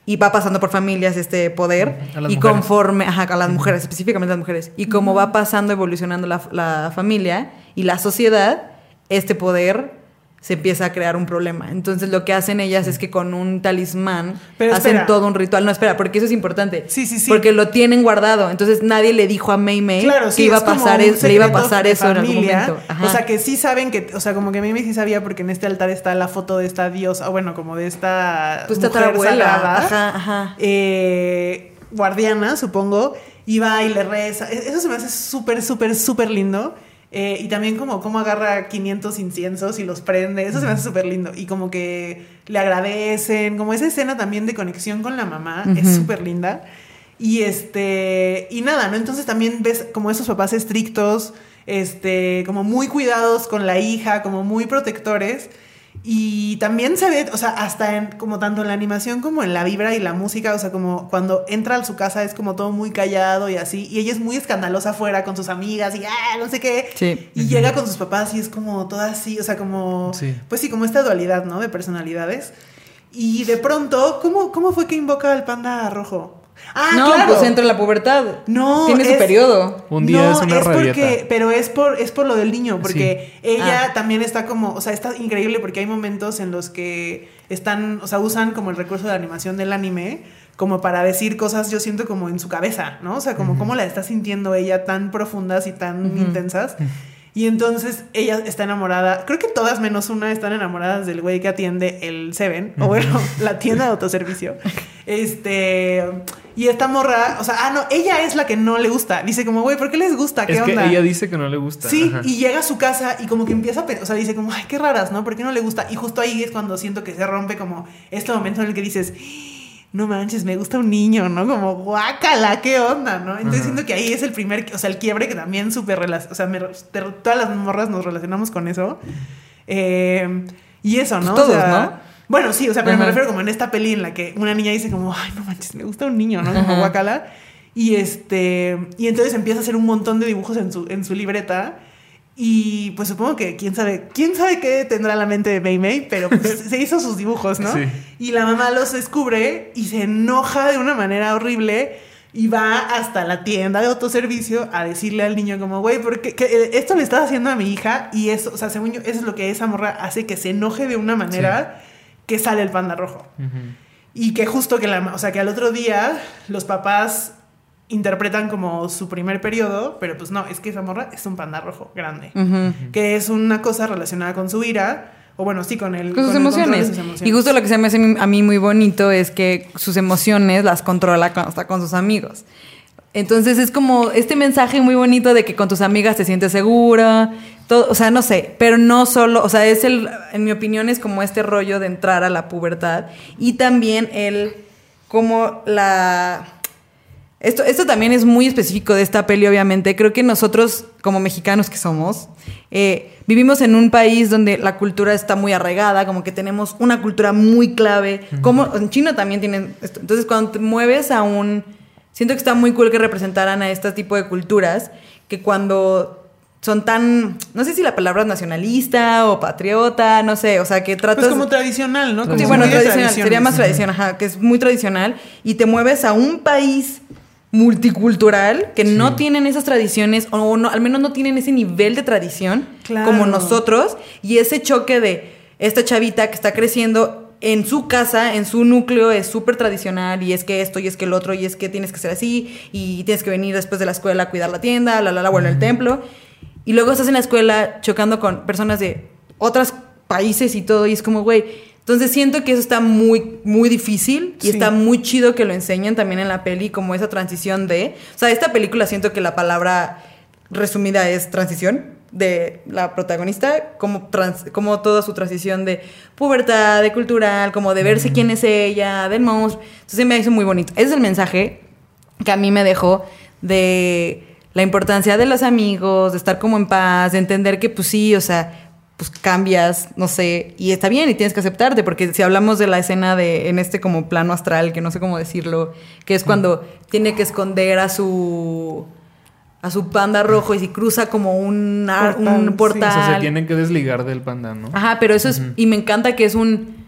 y va pasando por familias este poder A las y mujeres. conforme, ajá, a las mujeres, específicamente a las mujeres, y como va pasando, evolucionando la, la familia y la sociedad, este poder se empieza a crear un problema. Entonces lo que hacen ellas es que con un talismán Pero hacen espera. todo un ritual. No, espera, porque eso es importante. Sí, sí, sí. Porque lo tienen guardado. Entonces nadie le dijo a Mei Mei Claro, sí, que iba a pasar, es- le iba a pasar eso en algún momento. Ajá. O sea, que sí saben que, o sea, como que Mimi sí sabía porque en este altar está la foto de esta diosa, o bueno, como de esta Pues mujer tatarabuela. Ajá, ajá. eh, guardiana, supongo, y va y le reza. E- Eso se me hace súper, súper, súper lindo. Eh, y también como cómo agarra 500 inciensos y los prende, eso se me hace súper lindo. Y como que le agradecen, como esa escena también de conexión con la mamá, es súper linda. Y este, y nada, ¿no? Entonces también ves como esos papás estrictos, este, como muy cuidados con la hija, como muy protectores. Y también se ve, o sea, hasta en, como tanto en la animación como en la vibra y la música, o sea, como cuando entra a su casa es como todo muy callado y así, y ella es muy escandalosa afuera con sus amigas y ah, no sé qué. Sí. Y llega con sus papás y es como toda así, o sea, como, Sí. pues sí, como esta dualidad, ¿no? De personalidades. Y de pronto, ¿cómo, cómo fue que invoca al panda rojo? Ah, no, claro. pues entra en la pubertad. No, Tiene su es- periodo. Un día es una es porque, pero es por, es por lo del niño, porque ella Ah. también está como, o sea, está increíble porque hay momentos en los que están, o sea, usan como el recurso de la animación del anime como para decir cosas, yo siento como en su cabeza, ¿no? O sea, como cómo la está sintiendo ella tan profundas y tan intensas. Y entonces ella está enamorada, creo que todas menos una están enamoradas del güey que atiende el Seven, o bueno, la tienda de autoservicio. Este, y esta morra, o sea, ah, no, ella es la que no le gusta. Dice como, güey, ¿por qué les gusta? ¿Qué Es que onda? ella dice que no le gusta. Sí, ajá. y llega a su casa y como que empieza a o sea, dice como, ay, qué raras, ¿no? ¿Por qué no le gusta? Y justo ahí es cuando siento que se rompe como este momento en el que dices, no manches, me gusta un niño, ¿no? Como, guácala, qué onda, ¿no? Entonces Ajá. siento que ahí es el primer, o sea, el quiebre que también súper, o sea, me- todas las morras nos relacionamos con eso. Eh, y eso, ¿no? Pues todos, O sea, ¿no? Bueno, sí, o sea, pero me refiero como en esta peli en la que una niña dice como, ay, no manches, me gusta un niño, ¿no? Como Ajá. guácala. Y este, y entonces empieza a hacer un montón de dibujos en su, en su libreta. Y pues supongo que quién sabe, quién sabe qué tendrá la mente de Mei Mei, pero pues, se hizo sus dibujos, ¿no? Sí. Y la mamá los descubre y se enoja de una manera horrible y va hasta la tienda de autoservicio a decirle al niño como, güey, porque que, esto le estás haciendo a mi hija y eso, o sea, según yo, eso es lo que esa morra hace que se enoje de una manera que sale el panda rojo. Y que justo que la, o sea, que al otro día los papás interpretan como su primer periodo, pero pues no, es que esa morra es un panda rojo grande, que es una cosa relacionada con su ira o bueno, sí, con el con sus el control de emociones. sus emociones. Y justo lo que se me hace a mí muy bonito es que sus emociones las controla cuando está con sus amigos. Entonces es como este mensaje muy bonito de que con tus amigas te sientes segura, todo, o sea, no sé, pero no solo, o sea, es el, en mi opinión es como este rollo de entrar a la pubertad y también el, como la, esto, esto también es muy específico de esta peli, obviamente. Creo que nosotros, como mexicanos que somos, eh, vivimos en un país donde la cultura está muy arraigada, como que tenemos una cultura muy clave. Como en China también tienen esto. Entonces, cuando te mueves a un. Siento que está muy cool que representaran a este tipo de culturas, que cuando son tan. No sé si la palabra es nacionalista o patriota, no sé, o sea, que tratas. Pues como tradicional, ¿no? Como Sí, bueno, tradicional, sería más tradicional, ajá, que es muy tradicional, y te mueves a un país multicultural que no tienen esas tradiciones, o no, al menos no tienen ese nivel de tradición Claro. como nosotros, y ese choque de esta chavita que está creciendo en su casa, en su núcleo, es súper tradicional, y es que esto, y es que el otro, y es que tienes que ser así, y tienes que venir después de la escuela a cuidar la tienda, la, la, la, bueno, el templo, y luego estás en la escuela chocando con personas de otros países y todo, y es como, güey, entonces siento que eso está muy, muy difícil y Sí. está muy chido que lo enseñen también en la peli, como esa transición de... O sea, esta película siento que la palabra resumida es transición de la protagonista, como, trans- como toda su transición de pubertad, de cultural, como de verse quién es ella, del monstruo. Entonces me hizo muy bonito. Ese es el mensaje que a mí me dejó de la importancia de los amigos, de estar como en paz, de entender que pues sí, o sea, pues cambias, no sé, y está bien y tienes que aceptarte, porque si hablamos de la escena de en este como plano astral, que no sé cómo decirlo, que es cuando tiene que esconder a su a su panda rojo y si cruza como un, Portal, un sí. portal. O sea, se tienen que desligar del panda, ¿no? Ajá, pero eso es. Y me encanta que es un.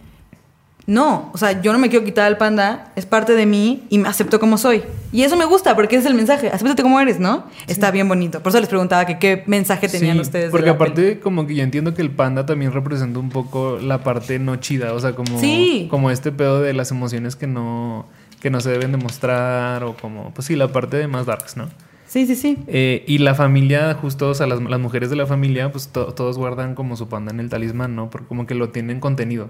No, o sea, yo no me quiero quitar al panda, es parte de mí y me acepto como soy. Y eso me gusta porque ese es el mensaje. Acéptate como eres, ¿no? Está bien bonito. Por eso les preguntaba que qué mensaje tenían Sí, ustedes. de Porque aparte, como que yo entiendo que el panda también representa un poco la parte no chida. O sea, como, Sí. como este pedo de las emociones que no, que no se deben demostrar. O como, pues sí, la parte de más darks, ¿no? Sí, sí, sí. Eh, y la familia, justo, o sea, las, las mujeres de la familia, pues to- todos guardan como su panda en el talismán, ¿no? Porque como que lo tienen contenido.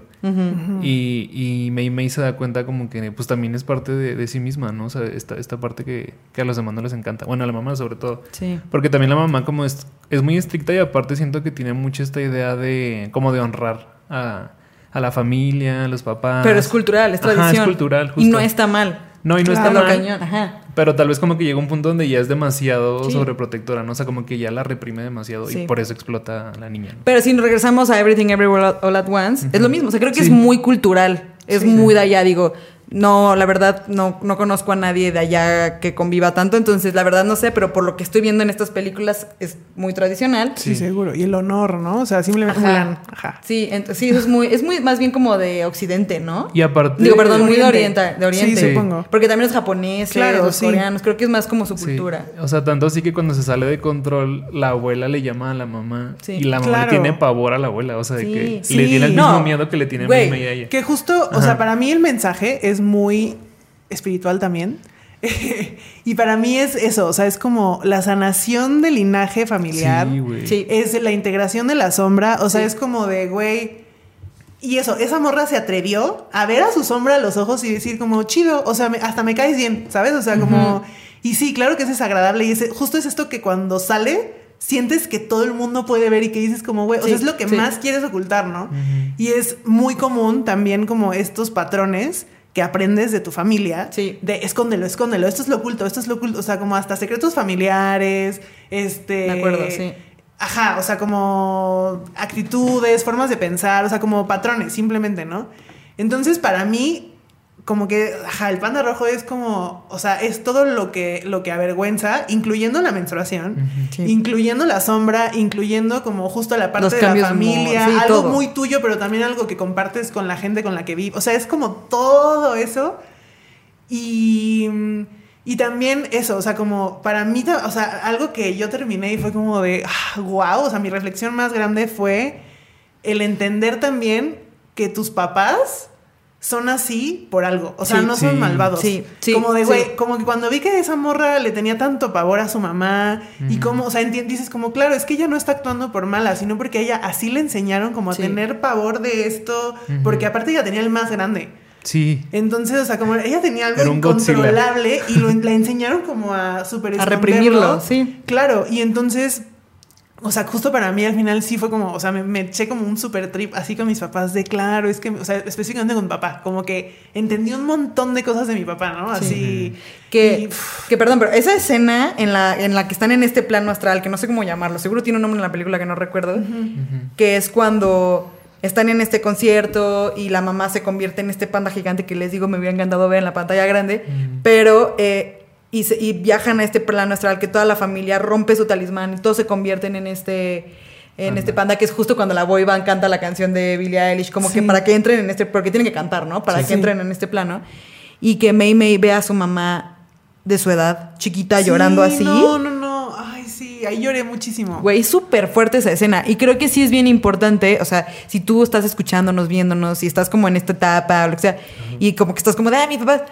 Y, y Mei Mei se da cuenta como que pues también es parte de, de sí misma, ¿no? O sea, esta, esta parte que, que a los demás no les encanta. Bueno, a la mamá sobre todo. Sí. Porque también la mamá como es, es muy estricta y aparte siento que tiene mucho esta idea de como de honrar a, a la familia, a los papás. Pero es cultural, es Ajá, tradición. es cultural, justo. Y no está mal. No, y no Claro. está mal. cañón, ajá. Pero tal vez como que llega un punto donde ya es demasiado Sí. sobreprotectora, ¿no? O sea, como que ya la reprime demasiado Sí. y por eso explota a la niña. ¿no? Pero si regresamos a Everything Everywhere All- at Once, es lo mismo. O sea, creo que Sí. es muy cultural. Es muy de allá, digo. No, la verdad, no, no conozco a nadie de allá que conviva tanto. Entonces, la verdad, no sé, pero por lo que estoy viendo en estas películas, es muy tradicional. Sí, Sí. seguro. Y el honor, ¿no? O sea, simplemente Ajá. Mulan. Ajá. Sí, sí, eso es muy, es muy más bien como de occidente, ¿no? Y aparte... Digo, perdón, muy de Oriente. de oriente. Sí, Sí. supongo. Porque también los japoneses, Claro, los sí. coreanos, creo que es más como su Sí. cultura. O sea, tanto así que cuando se sale de control, la abuela le llama a la mamá. Sí. Y la mamá Claro. le tiene pavor a la abuela. O sea, de Sí. que Sí. le tiene el mismo No. miedo que le tiene a ella. Que justo, o sea, para mí el mensaje es muy espiritual también. y para mí es eso, o sea, es como la sanación del linaje familiar. Sí, güey. Sí. Es la integración de la sombra, o sea, Sí. es como de, güey. Y eso, esa morra se atrevió a ver a su sombra a los ojos y decir como, chido, o sea, me- hasta me caes bien, ¿sabes? O sea, como... Y sí, claro que es desagradable y es, justo es esto que cuando sale sientes que todo el mundo puede ver y que dices como, güey, o sea, es lo que sí. más quieres ocultar, ¿no? Y es muy común también como estos patrones que aprendes de tu familia. Sí. De escóndelo, escóndelo, esto es lo oculto, esto es lo oculto. O sea, como hasta secretos familiares, este... De acuerdo, sí. Ajá, o sea, como actitudes, formas de pensar, o sea, como patrones, simplemente, ¿no? Entonces, para mí, como que, ajá, el panda rojo es como, o sea, es todo lo que, lo que avergüenza, incluyendo la menstruación, Sí. incluyendo la sombra, incluyendo como justo la parte Los de la familia, sí, algo todo. muy tuyo, pero también algo que compartes con la gente con la que vives. O sea, es como todo eso. Y, y también eso, o sea, como para mí, o sea, algo que yo terminé y fue como de, wow, o sea, mi reflexión más grande fue el entender también que tus papás son así por algo. O sea, Sí, no son sí. malvados. Sí, sí, como de, sí. güey, como que cuando vi que esa morra le tenía tanto pavor a su mamá y como, o sea, dices como, claro, es que ella no está actuando por mala, sino porque a ella así le enseñaron como a Sí. tener pavor de esto, porque aparte ella tenía el más grande. Sí. Entonces, o sea, como ella tenía algo Godzilla. incontrolable y lo, la enseñaron como a super A reprimirlo, sí. Claro, y entonces, o sea, justo para mí al final sí fue como, o sea, me, me eché como un super trip así con mis papás de claro, es que, o sea, específicamente con mi papá, como que entendí un montón de cosas de mi papá, ¿no? Así. Que, y, que, perdón, pero esa escena en la, en la que están en este plano astral, que no sé cómo llamarlo, seguro tiene un nombre en la película que no recuerdo, que es cuando están en este concierto y la mamá se convierte en este panda gigante que les digo me hubiera encantado ver en la pantalla grande, pero eh, y, se- y viajan a este plano astral que toda la familia rompe su talismán y todos se convierten en este en Panda. este panda que es justo cuando la boy band canta la canción de Billie Eilish como que Sí. para que entren en este porque tienen que cantar no para Sí, que sí. entren en este plano y que Mei Mei vea a su mamá de su edad chiquita llorando sí, así No, no, no. Ay, sí, ahí lloré muchísimo. Güey, súper fuerte esa escena. Y creo que sí es bien importante, o sea, si tú estás escuchándonos, viéndonos, si estás como en esta etapa o lo que sea, y como que estás como de, ah, mi papá.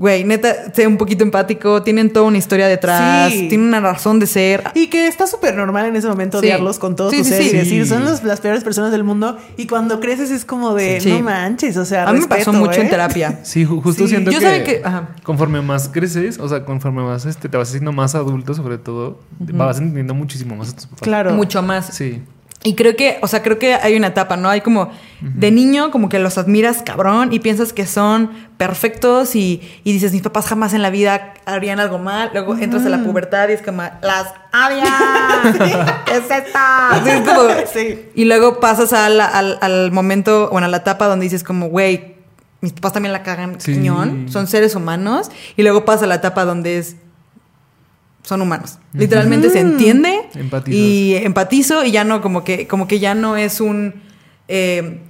Güey, neta, sé un poquito empático, tienen toda una historia detrás, Sí. tienen una razón de ser. Y que está súper normal en ese momento Sí. odiarlos con todo Sí, tu sí, ser sí. y decir, son los- las peores personas del mundo. Y cuando creces es como de, Sí. no manches, o sea, A mí me pasó mucho ¿eh? en terapia. Sí, ju- justo Sí. siento Yo que, saben que- ajá. conforme más creces, o sea, conforme más este, te vas haciendo más adulto, sobre todo, vas entendiendo muchísimo más a tus papás. Claro. Mucho más. Sí. Y creo que, o sea, creo que hay una etapa, ¿no? Hay como de niño, como que los admiras cabrón y piensas que son perfectos y, y dices, mis papás jamás en la vida harían algo mal. Luego entras a la pubertad y es como, las. ¿Qué es esta? Sí, es como- Sí. Y luego pasas al, al, al momento, bueno, a la etapa donde dices como, güey, mis papás también la cagan cañón, son seres humanos. Y luego pasa a la etapa donde es, son humanos. Literalmente se entiende Empatizas. y empatizo y ya no, como que, como que ya no es un eh,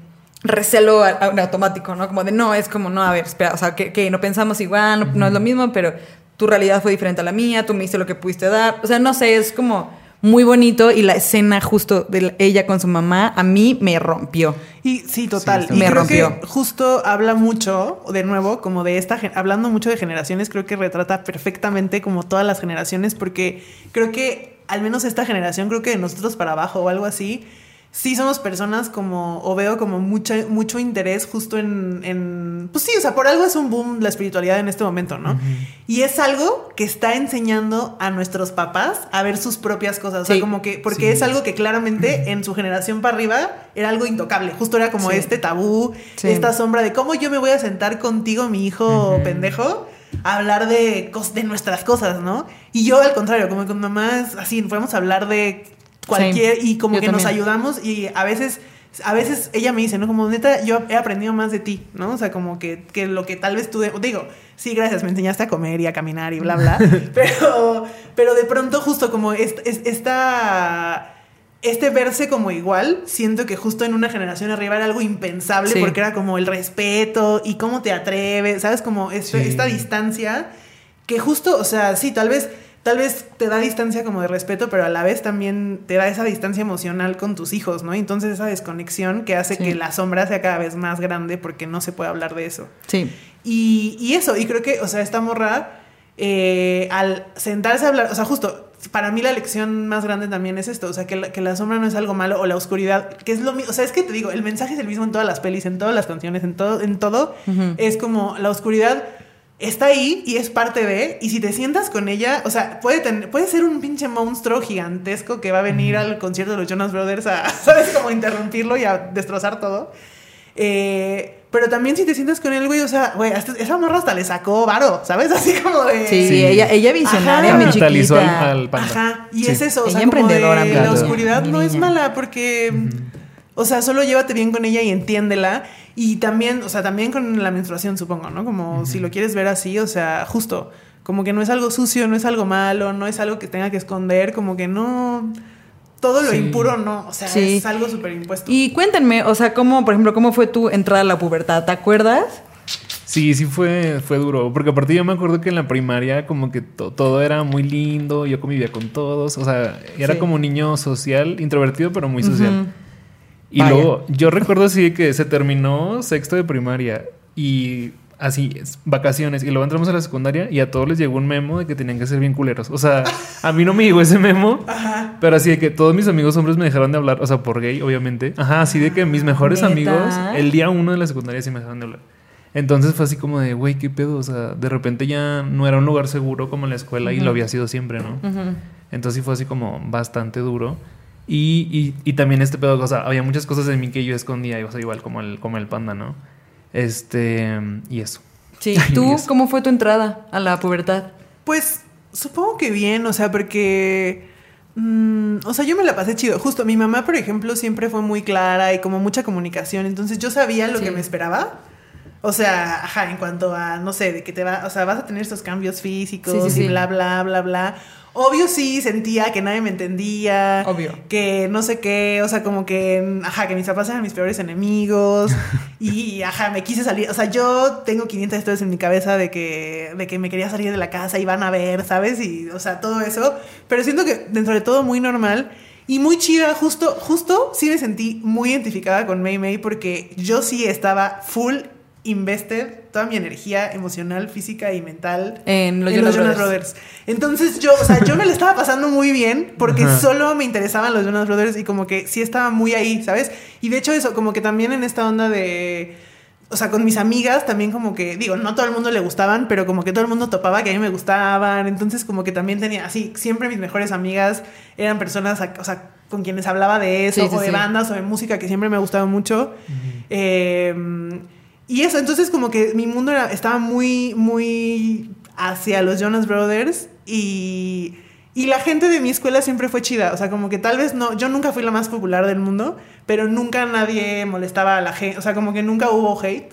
recelo a- a- automático, ¿no? Como de no, es como, no, a ver, espera, o sea, que, que no pensamos igual, no, no es lo mismo, pero tu realidad fue diferente a la mía, tú me diste lo que pudiste dar. O sea, no sé, es como muy bonito y la escena justo de la- ella con su mamá a mí me rompió. Y sí, total. Sí, y Me creo rompió. que justo habla mucho, de nuevo, como de esta, hablando mucho de generaciones, creo que retrata perfectamente como todas las generaciones, porque creo que al menos esta generación, creo que de nosotros para abajo o algo así, sí somos personas como, o veo como mucho, mucho interés justo en, en, pues sí, o sea, por algo es un boom la espiritualidad en este momento, ¿no? Y es algo que está enseñando a nuestros papás a ver sus propias cosas, o sea, Sí. como que, porque Sí. es algo que claramente en su generación para arriba era algo intocable, justo era como Sí. este tabú, esta sombra de cómo yo me voy a sentar contigo, mi hijo pendejo, a hablar de, de nuestras cosas, ¿no? Y yo al contrario, como con mamá así, podemos hablar de cualquier y como que nos ayudamos y a veces a veces ella me dice, ¿no? Como neta, yo he aprendido más de ti, ¿no? O sea, como que, que lo que tal vez tú... de- digo, sí, gracias, me enseñaste a comer y a caminar y bla, bla. pero, pero de pronto justo como est- es- esta... Este verse como igual, siento que justo en una generación arriba era algo impensable Sí. porque era como el respeto y cómo te atreves, ¿sabes? Como este- Sí. esta distancia que justo, o sea, sí, tal vez, tal vez te da distancia como de respeto, pero a la vez también te da esa distancia emocional con tus hijos, ¿no? Entonces esa desconexión que hace Sí. que la sombra sea cada vez más grande porque no se puede hablar de eso. Sí. Y, y eso, y creo que, o sea, esta morra, eh, al sentarse a hablar, o sea, justo, para mí la lección más grande también es esto, o sea, que la, que la sombra no es algo malo o la oscuridad, que es lo mismo, o sea, es que te digo, el mensaje es el mismo en todas las pelis, en todas las canciones, en todo, en todo, es como la oscuridad está ahí y es parte de, y si te sientas con ella, o sea, puede, tener, puede ser un pinche monstruo gigantesco que va a venir al concierto de los Jonas Brothers a, ¿sabes? Como interrumpirlo y a destrozar todo. Eh, pero también si te sientas con él, güey, o sea, güey, hasta- esa morra hasta le sacó varo, ¿sabes? Así como de... Sí, Sí. ella, ella visionaria, mi Capitalizó al, chiquita. al panda. Ajá, y Sí. es eso, o Ella sea, como emprendedora, de, la oscuridad no es mala porque, o sea, solo llévate bien con ella y entiéndela. Y también, o sea, también con la menstruación, supongo, ¿no? Como si lo quieres ver así, o sea, justo, como que no es algo sucio, no es algo malo, no es algo que tenga que esconder, como que no... Todo lo Sí. impuro no, o sea, Sí. es algo súper impuesto. Y cuéntenme, o sea, cómo, por ejemplo, cómo fue tu entrada a la pubertad, ¿te acuerdas? Sí, sí fue, fue duro. Porque aparte yo me acuerdo que en la primaria como que to- todo era muy lindo, yo convivía con todos. O sea, era Sí. como un niño social, introvertido, pero muy social. Ujú. Y Vaya. luego, yo recuerdo así que se terminó sexto de primaria y así, es, vacaciones, y luego entramos a la secundaria y a todos les llegó un memo de que tenían que ser bien culeros. O sea, a mí no me llegó ese memo, pero así de que todos mis amigos hombres me dejaron de hablar, o sea, por gay, obviamente. Ajá, así de que mis mejores ¿Neta? amigos, el día uno de la secundaria sí me dejaron de hablar. Entonces fue así como de, güey, ¿qué pedo? O sea, de repente ya no era un lugar seguro como en la escuela y lo había sido siempre, ¿no? Entonces sí fue así como bastante duro. Y, y, y también este pedo, o sea, había muchas cosas de mí que yo escondía, y, o sea, igual como el, como el panda, ¿no? Este, y eso. Sí, ¿tú cómo fue tu entrada a la pubertad? Pues supongo que bien, o sea, porque. mm, o sea, yo me la pasé chido. Justo, mi mamá, por ejemplo, siempre fue muy clara y como mucha comunicación. Entonces yo sabía lo Sí. que me esperaba. O sea, ajá, en cuanto a, no sé, de que te va, o sea, vas a tener estos cambios físicos Sí, sí, y sí. bla, bla, bla, bla. Obvio sí sentía que nadie me entendía. Obvio. Que no sé qué, o sea, como que, ajá, que mis papás eran mis peores enemigos. y, ajá, me quise salir. O sea, yo tengo 500 historias en mi cabeza de que, de que me quería salir de la casa y van a ver, ¿sabes? Y, o sea, todo eso. Pero siento que dentro de todo muy normal. Y muy chida, justo, justo sí me sentí muy identificada con Mei Mei porque yo sí estaba full invested, toda mi energía emocional, física y mental En los en Jonas los Jonas Brothers. Brothers. Entonces yo, o sea, yo me lo estaba pasando muy bien porque Ajá. solo me interesaban los Jonas Brothers y como que sí estaba muy ahí, ¿sabes? Y de hecho eso, como que también en esta onda de... O sea, con mis amigas también como que, digo, no a todo el mundo le gustaban, pero como que todo el mundo topaba que a mí me gustaban. Entonces como que también tenía, así, siempre mis mejores amigas eran personas, o sea, con quienes hablaba de eso, Sí, sí, o de sí. bandas, o de música, que siempre me ha gustado mucho. Eh, y eso, entonces como que mi mundo era- estaba muy, muy hacia los Jonas Brothers y, y la gente de mi escuela siempre fue chida. O sea, como que tal vez no, yo nunca fui la más popular del mundo, pero nunca nadie molestaba a la gente. O sea, como que nunca hubo hate.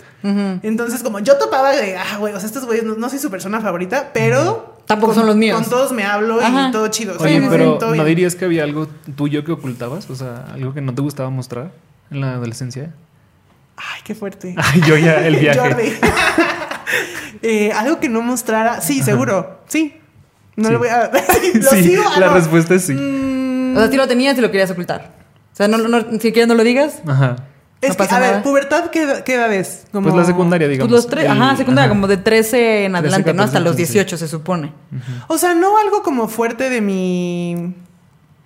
Entonces, como yo topaba de, ah, güey, o sea, estos güeyes no, no soy su persona favorita, pero... Tampoco con- son los míos. Con todos me hablo Ajá. y todo chido. o sea, Oye, me pero ¿no dirías que había algo tuyo que ocultabas? O sea, algo que no te gustaba mostrar en la adolescencia. Ay, qué fuerte. Ay, yo ya, el viaje. Jordi. Eh, algo que no mostrara. Sí, seguro. Sí. No Sí. lo voy a. lo sí, sigo. ah, la no. respuesta es sí. Mm, O sea, sí lo tenías y lo querías ocultar. O sea, no, no, si quieres no lo digas. Ajá. es no que, a ver, pubertad, ¿qué, edad- qué edad es? Como- Pues la secundaria, digamos. Pues los tres, El- ajá, secundaria, ajá. como de 13 en 13, adelante, ¿no? Hasta 14, los 15. 18 se supone. O sea, no algo como fuerte de mi.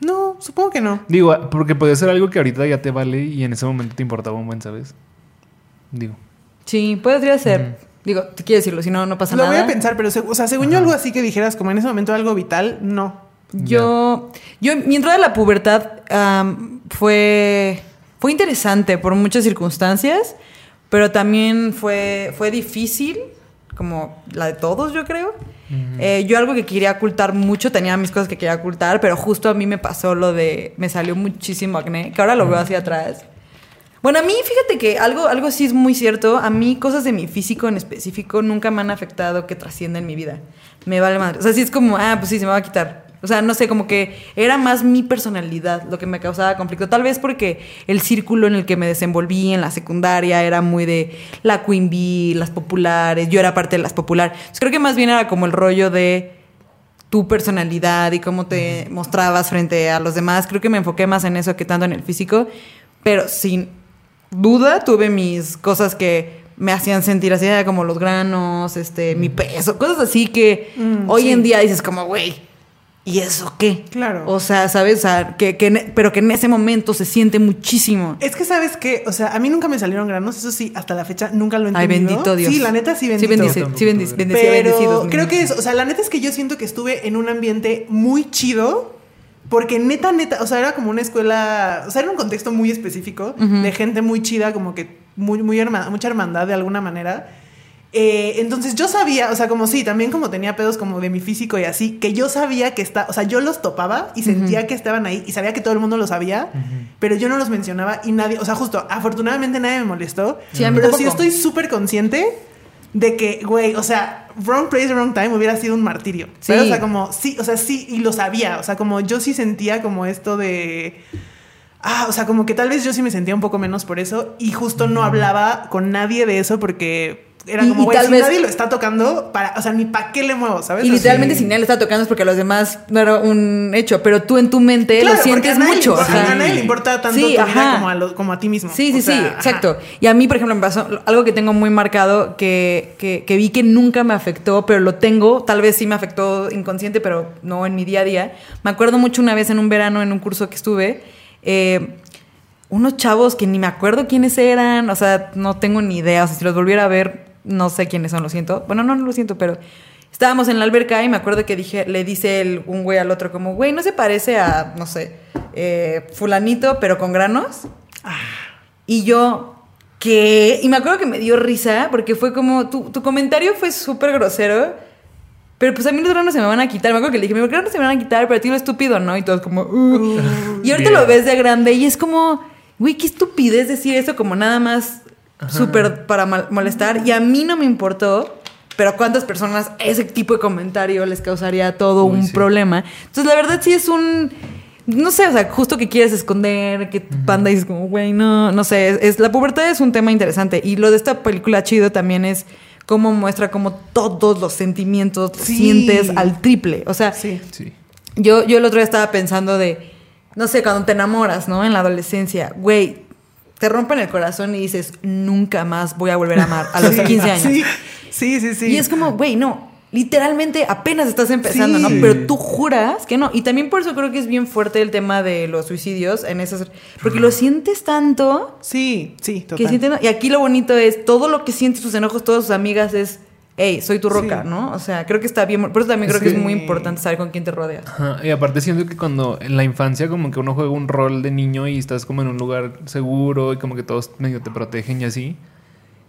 No, supongo que no. Digo, porque puede ser algo que ahorita ya te vale y en ese momento te importaba un buen, ¿sabes? Digo. Sí, podría ser. Digo, te quiero decirlo, si no, no pasa Lo nada. voy a pensar, pero, o sea, según yo, algo así que dijeras, como en ese momento algo vital, no. Yo, yo, mi entrada a la pubertad am, fue, fue interesante por muchas circunstancias, pero también fue, fue difícil, como la de todos, yo creo. Eh, yo algo que quería ocultar mucho, tenía mis cosas que quería ocultar, pero justo a mí me pasó lo de, me salió muchísimo acné, que ahora lo veo hacia atrás. Bueno, a mí, fíjate que algo, algo sí es muy cierto. A mí, cosas de mi físico en específico nunca me han afectado que trasciendan mi vida. Me vale madre. O sea, sí es como, ah, pues sí, se me va a quitar. O sea, no sé, como que era más mi personalidad lo que me causaba conflicto. Tal vez porque el círculo en el que me desenvolví en la secundaria era muy de la Queen Bee, las populares. Yo era parte de las populares. Creo que más bien era como el rollo de tu personalidad y cómo te mostrabas frente a los demás. Creo que me enfoqué más en eso que tanto en el físico, pero sin duda tuve mis cosas que me hacían sentir así, como los granos, este, mi peso, cosas así que Mm, hoy sí. en día dices como, güey, ¿y eso qué? Claro. O sea, ¿sabes? O sea, que, que en- pero que en ese momento se siente muchísimo. Es que sabes que, o sea, a mí nunca me salieron granos, eso sí, hasta la fecha nunca lo he Ay, entendido. bendito Dios. Sí, la neta sí bendito. Sí, bendice, sí, bendice, Pero bendecidos, creo que eso, o sea, la neta es que yo siento que estuve en un ambiente muy chido. Porque neta, neta, o sea, era como una escuela, o sea, era un contexto muy específico, de gente muy chida, como que muy, muy herma- mucha hermandad de alguna manera. Eh, entonces yo sabía, o sea, como sí, también como tenía pedos como de mi físico y así, que yo sabía que está, o sea, yo los topaba y sentía que estaban ahí y sabía que todo el mundo lo sabía, pero yo no los mencionaba y nadie, o sea, justo, afortunadamente nadie me molestó, Sí, pero sí estoy súper consciente de que, güey, o sea, wrong place, wrong time hubiera sido un martirio. Sí. O sea, como, sí, o sea, sí, y lo sabía. O sea, como yo sí sentía como esto de. Ah, o sea, como que tal vez yo sí me sentía un poco menos por eso y justo no hablaba con nadie de eso porque era Y- como, güey, si vez- nadie lo está tocando, para, o sea, ni para qué le muevo, ¿sabes? Y literalmente si nadie le está tocando es porque a los demás no era un hecho, pero tú en tu mente claro, lo sientes a nadie le mucho. A nadie le importa tanto Sí, tu vida como a, lo- como a ti mismo. Sí, sí, O sea, sí, ajá. exacto. Y a mí, por ejemplo, me pasó algo que tengo muy marcado que, que, que vi que nunca me afectó, pero lo tengo, tal vez sí me afectó inconsciente, pero no en mi día a día. Me acuerdo mucho una vez en un verano, en un curso que estuve, eh, unos chavos que ni me acuerdo quiénes eran, o sea, no tengo ni idea, o sea, si los volviera a ver, no sé quiénes son, lo siento. Bueno, no, no lo siento, pero estábamos en la alberca y me acuerdo que dije, le dice el, un güey al otro como, güey, ¿no se parece a, no sé, eh, fulanito, pero con granos? Y yo, ¿qué? Y me acuerdo que me dio risa porque fue como, tu, tu comentario fue súper grosero, pero pues a mí los granos se me van a quitar. Me acuerdo que le dije, mis granos se me van a quitar, pero a ti lo estúpido, ¿no? Y todos como, "Uh". Y ahorita lo ves de grande y es como, güey, qué estupidez decir eso como nada más súper para mal- molestar. Y a mí no me importó. Pero a cuántas personas ese tipo de comentario les causaría todo Uy, un sí. problema. Entonces, la verdad sí es un... No sé, o sea, justo que quieres esconder, que panda dices como, güey, no, no sé, es, es- la pubertad es un tema interesante. Y lo de esta película chido también es cómo muestra como todos los sentimientos Sí. sientes al triple. O sea, Sí. Sí. yo, yo el otro día estaba pensando de, no sé, cuando te enamoras, ¿no? En la adolescencia, güey, te rompen el corazón y dices, nunca más voy a volver a amar a los Sí, 15 años. Sí, sí, sí. sí. Y es como, güey, no. Literalmente apenas estás empezando, Sí. ¿no? Pero tú juras que no. Y también por eso creo que es bien fuerte el tema de los suicidios en esas. Porque lo sientes tanto Sí, sí, total. que sienten. Y aquí lo bonito es todo lo que sientes tus enojos, todas sus amigas es. Hey, soy tu roca, Sí. ¿no? O sea, creo que está bien. Por eso también creo que, que- es muy importante saber con quién te rodeas. Ajá, Y aparte siento que cuando en la infancia como que uno juega un rol de niño y estás como en un lugar seguro y como que todos medio te protegen y así.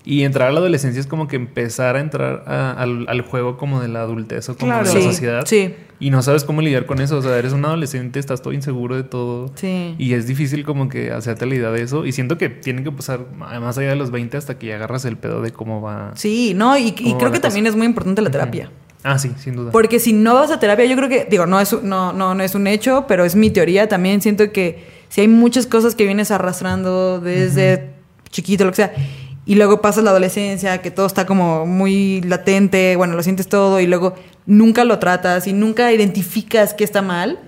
Y entrar a la adolescencia es como que empezar a entrar a- al, al juego como de la adultez o como Claro. de la Sí, sociedad. sí. Y no sabes cómo lidiar con eso. O sea, eres un adolescente, estás todo inseguro de todo. Sí. Y es difícil como que hacerte la idea de eso. Y siento que tienen que pasar más allá de los 20 hasta que ya agarras el pedo de cómo va. Sí, no, y, y ¿Cómo va creo que también es muy importante la terapia. Ah, sí, sin duda. Porque si no vas a terapia, yo creo que, digo, no es, no, no, no es un hecho, pero es mi teoría. También siento que si hay muchas cosas que vienes arrastrando desde chiquito, lo que sea, y luego pasas la adolescencia, que todo está como muy latente, bueno, lo sientes todo, y luego nunca lo tratas y nunca identificas que está mal,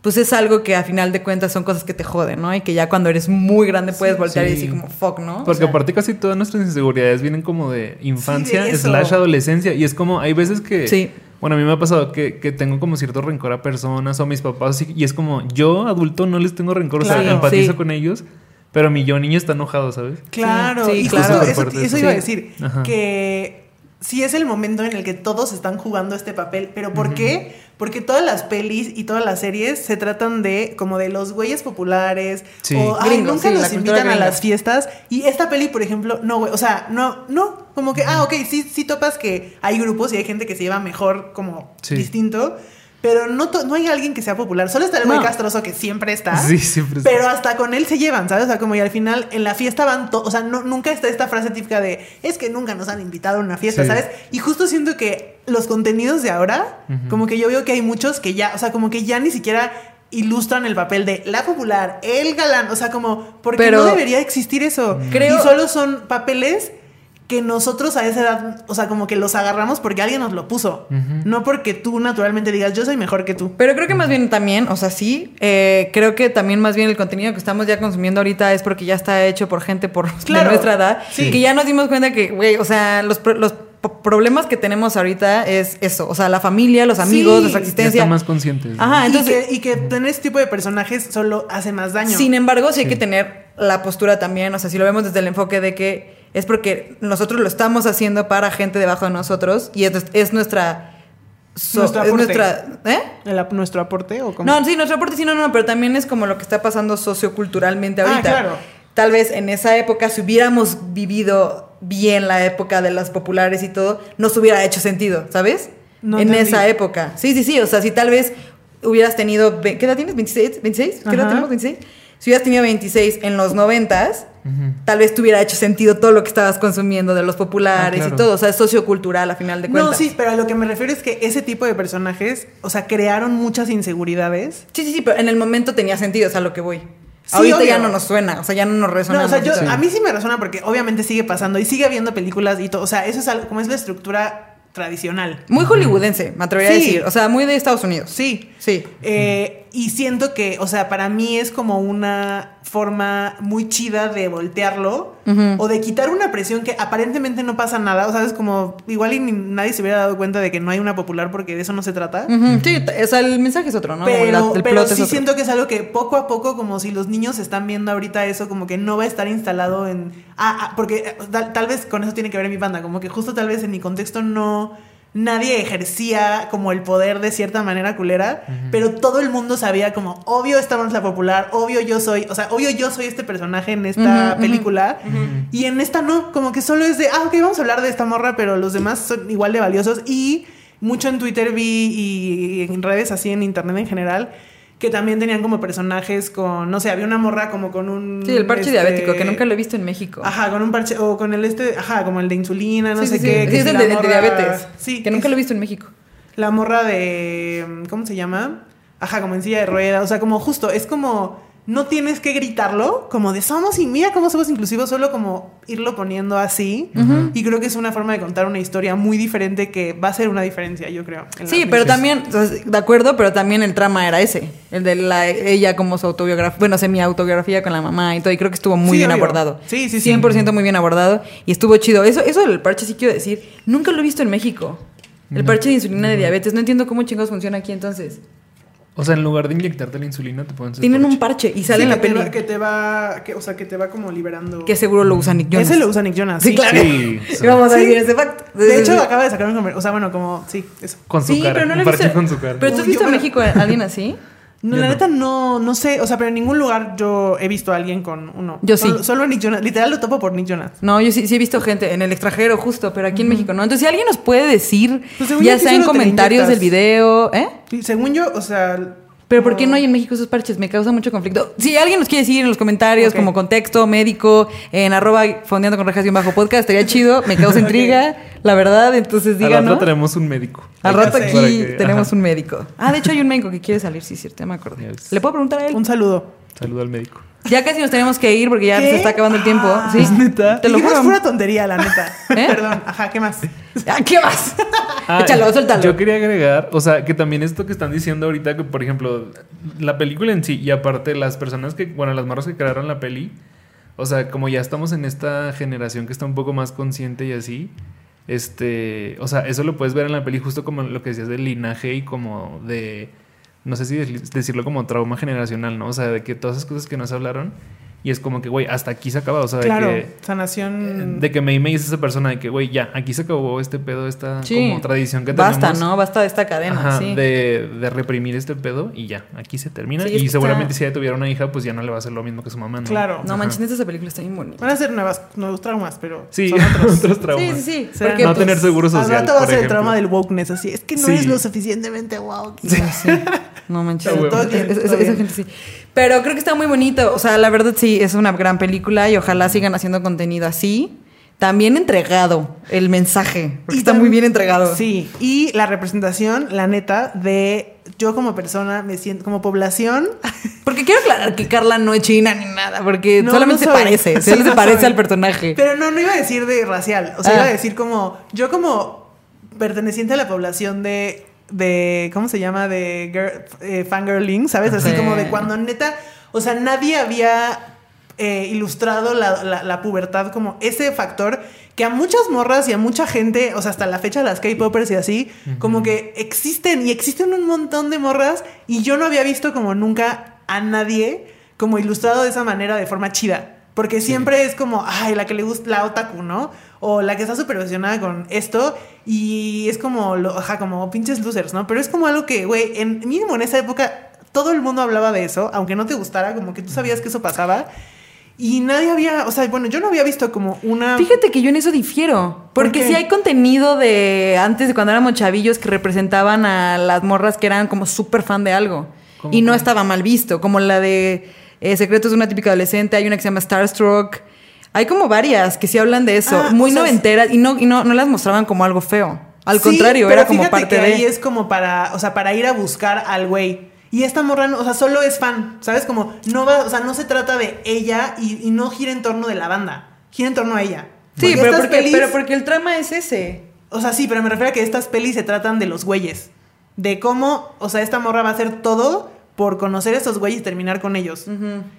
pues es algo que a final de cuentas son cosas que te joden, ¿no? Y que ya cuando eres muy grande puedes voltear y Sí. decir como, fuck, ¿no? O Porque sea, aparte casi todas nuestras inseguridades vienen como de infancia Sí, de slash adolescencia. Y es como, hay veces que... Sí. Bueno, a mí me ha pasado que, que tengo como cierto rencor a personas o a mis papás. Y, y es como, yo adulto no les tengo rencor. O sea, Claro. empatizo Sí. con ellos. Pero mi yo niño está enojado, ¿sabes? Claro, Sí, y claro. justo eso, fuerte eso eso. iba a decir, que sí es el momento en el que todos están jugando este papel, pero ¿por qué? Porque todas las pelis y todas las series se tratan de como de los güeyes populares Sí. o ay, nunca los invitan a las fiestas y esta peli, por ejemplo, no, güey, o sea, no, no, como que, ah, ok, sí, sí topas que hay grupos y hay gente que se lleva mejor como Sí. distinto, pero no, no hay alguien que sea popular, solo está el güey No. castroso que siempre está. Sí, siempre está. Pero hasta con él se llevan, ¿sabes? O sea, como y al final en la fiesta van todos, o sea, no, nunca está esta frase típica de, es que nunca nos han invitado a una fiesta, Sí. ¿sabes? Y justo siento que los contenidos de ahora, como que yo veo que hay muchos que ya, o sea, como que ya ni siquiera ilustran el papel de la popular, el galán, o sea, como, porque Pero- no debería existir eso. Creo- Y solo son papeles que nosotros a esa edad, o sea, como que los agarramos porque alguien nos lo puso, no porque tú naturalmente digas, yo soy mejor que tú. Pero creo que más bien también, o sea, sí, eh, creo que también más bien el contenido que estamos ya consumiendo ahorita es porque ya está hecho por gente por de nuestra edad. sí. Que ya nos dimos cuenta que, güey, o sea, los, los problemas que tenemos ahorita es eso, o sea, la familia, los amigos, Sí, nuestra Ya existencia. están más conscientes. ¿no? Ajá, entonces, y, que, y que tener este tipo de personajes solo hace más daño. sin embargo, sí hay Sí. que tener la postura también, o sea, si lo vemos desde el enfoque de que es porque nosotros lo estamos haciendo para gente debajo de nosotros y es, es nuestra... so- Nuestro es aporte. nuestra... ¿Eh? ¿El ap- ¿Nuestro aporte o cómo? No, sí, nuestro aporte sí, no, no, pero también es como lo que está pasando socioculturalmente Ah, ahorita. claro. Tal vez en esa época, si hubiéramos vivido bien la época de las populares y todo, nos hubiera hecho sentido, ¿sabes? No en entendí. esa época. Sí, sí, sí. O sea, si tal vez hubieras tenido. ¿Qué edad tienes? ¿26? ¿26? ¿Qué edad Ajá. tenemos? ¿26? Si hubieras tenido 26 en los 90 Ujú. tal vez te hubiera hecho sentido todo lo que estabas consumiendo de los populares Ah, claro. y todo. O sea, es sociocultural a final de cuentas. No, sí, pero a lo que me refiero es que ese tipo de personajes, o sea, crearon muchas inseguridades. Sí, sí, sí, pero en el momento tenía sentido, es a lo que voy. Sí, Ahorita obvio. ya no nos suena, o sea, ya no nos resuena. No, o sea, yo, Sí. a mí sí me resuena porque obviamente sigue pasando y sigue habiendo películas y todo. O sea, eso es algo, como es la estructura tradicional. Muy hollywoodense, me atrevería a decir. O sea, muy de Estados Unidos. Sí. Sí. Eh, y siento que, o sea, para mí es como una forma muy chida de voltearlo o de quitar una presión que aparentemente no pasa nada. O sea, es como igual y ni- nadie se hubiera dado cuenta de que no hay una popular porque de eso no se trata. Sí, o sea, el mensaje es otro, ¿no? Pero, la- pero sí siento que es algo que poco a poco, como si los niños están viendo ahorita eso, como que no va a estar instalado en... Ah, ah, porque eh, tal, tal vez con eso tiene que ver mi banda, como que justo tal vez en mi contexto no... Nadie ejercía como el poder de cierta manera culera, pero todo el mundo sabía como, obvio esta no es la popular, obvio yo soy, o sea, obvio yo soy este personaje en esta película, y en esta no, como que solo es de, ah, ok, vamos a hablar de esta morra, pero los demás son igual de valiosos, y mucho en Twitter vi y en redes así en internet en general que también tenían como personajes con no sé había una morra como con un Sí, el parche este, diabético, que nunca lo he visto en México. ajá con un parche o con el este ajá como el de insulina no Sí, sé sí, qué sí. que Sí, es el de, diabetes. sí Que nunca es lo he visto en México. la morra de cómo se llama ajá como en silla de ruedas o sea como justo es como no tienes que gritarlo como de somos y mira cómo somos inclusivos solo como irlo poniendo así y creo que es una forma de contar una historia muy diferente que va a ser una diferencia yo creo Sí, pero también, de acuerdo, pero también el trama era ese. El de la, ella como su autobiografía, bueno, semi-autobiografía con la mamá y todo. Y creo que estuvo muy Sí, bien obvio. abordado. Sí, sí, sí. 100% muy bien abordado. Y estuvo chido. Eso, eso del parche sí quiero decir. Nunca lo he visto en México. El parche de insulina de diabetes. No entiendo cómo chingados funciona aquí entonces. O sea, en lugar de inyectarte la insulina, te ponen Tienen un parche y sale Sí, en la que te peli. va- que te va que, o sea que te va como liberando Que seguro lo usa Nick Jonas. ese lo usa Nick Jonas Sí, claro. Sí, sí. Y vamos a Sí. decir ese facto. de hecho acaba de sacar un comer- o sea bueno como sí eso Con su Sí, cara. pero no un he parche visto. con su cara. Pero tú has visto me- México a alguien así? No, Yo la no. neta no no sé o sea pero en ningún lugar yo he visto a alguien con uno Yo sí. solo, solo Nick Jonas literal lo topo por Nick Jonas No, yo sí, sí he visto gente en el extranjero justo, pero aquí en México no. Entonces, si alguien nos puede decir, Pues ya sea en comentarios del video, ¿eh? Sí, según yo o sea Pero ¿por qué no hay en México esos parches? Me causa mucho conflicto. Si alguien nos quiere decir en los comentarios como contexto médico, en arroba fondeando con rejas y un bajo podcast, estaría chido, me causa intriga, la verdad, entonces Al rato díganos. tenemos un médico. Al rato aquí que- tenemos ajá. un médico. Ah, de hecho hay un médico que quiere salir, sí, cierto, ya me acordé. ¿Le puedo preguntar a él? un saludo Saludo al médico. Ya casi nos tenemos que ir porque ya ¿Qué? se está acabando el tiempo. Ah, ¿Sí? ¿es neta? Te lo juro. pura tontería la neta ¿Eh? perdón ajá qué más Ah, ¿Qué más? Ah, Échalo, suéltalo. Yo quería agregar, o sea, que también esto que están diciendo ahorita, que por ejemplo, la película en sí, y aparte las personas que, bueno, las morras que crearon la peli, o sea, como ya estamos en esta generación que está un poco más consciente y así, este, o sea, eso lo puedes ver en la peli justo como lo que decías del linaje y como de, no sé si de- decirlo como trauma generacional, ¿no? O sea, de que todas esas cosas que nos hablaron, y es como que, güey, hasta aquí se acaba, o sea, de claro que... sanación De que me, me dice esa persona de que, güey, ya, aquí se acabó este pedo, esta Sí. como tradición que Basta, tenemos. ¿no? Basta de esta cadena, Ajá, sí. de, de reprimir este pedo y ya, aquí se termina. Sí, y seguramente está- si ella tuviera una hija, pues ya no le va a hacer lo mismo que su mamá, ¿no? Claro. No Ajá. manches, esa película está bien bonita. van a ser nuevas nuevos traumas pero Sí, son otros otros traumas. Sí, sí, sí. Porque, no pues, tener seguro Al social. rato va a ser el trauma del wokeness, así. Es que no Sí. es lo suficientemente woke. No manches. Pero todo bien, todo esa gente sí. Pero creo que está muy bonito. O sea, la verdad sí, es una gran película y ojalá sigan haciendo contenido así. También entregado el mensaje. Porque está muy bien entregado. Sí, y la representación, la neta, de yo como persona, me siento como población. Porque quiero aclarar que Carla no es china ni nada, porque No, solamente no se parece. Sí, Solo se parece soy. al personaje. Pero no, no iba a decir de racial. O sea, Ah. iba a decir como. Yo como perteneciente a la población de. De ¿Cómo se llama? De girl- eh, fangirling, ¿sabes? Así Sí. como de cuando neta. O sea, nadie había eh, ilustrado la, la- la pubertad como ese factor que a muchas morras y a mucha gente, o sea, hasta la fecha las K-popers y así, como que existen y existen un montón de morras y yo no había visto como nunca a nadie como ilustrado de esa manera de forma chida. Porque siempre es como, ay, la que le gusta la otaku, ¿no? O la que está súper obsesionada con esto y es como, lo, ajá, como pinches losers, ¿no? Pero es como algo que, güey, en mínimo en esa época todo el mundo hablaba de eso, aunque no te gustara, como que tú sabías que eso pasaba. Y nadie había, o sea, bueno, yo no había visto como una... Fíjate que yo en eso difiero. ¿Por Porque qué? sí hay contenido de antes de cuando éramos chavillos que representaban a las morras que eran como súper fan de algo. ¿Cómo Y no estaba mal visto. Como la de eh, Secretos de una típica adolescente. Hay una que se llama Starstruck. Hay como varias que sí hablan de eso. Ah, muy sea, noventeras. Y no, y no, no las mostraban como algo feo. Al Sí, contrario, pero era como parte que de. ahí es como para, o sea, para ir a buscar al güey. Y esta morra, no- o sea, solo es fan, ¿sabes? Como no va, o sea, no se trata de ella y, y no gira en torno de la banda, gira en torno a ella. Sí, Porque pero porque, pelis- pero porque el trama es ese. O sea, sí, pero me refiero a que estas pelis se tratan de los güeyes. De cómo, o sea, esta morra va a hacer todo por conocer a estos güeyes y terminar con ellos.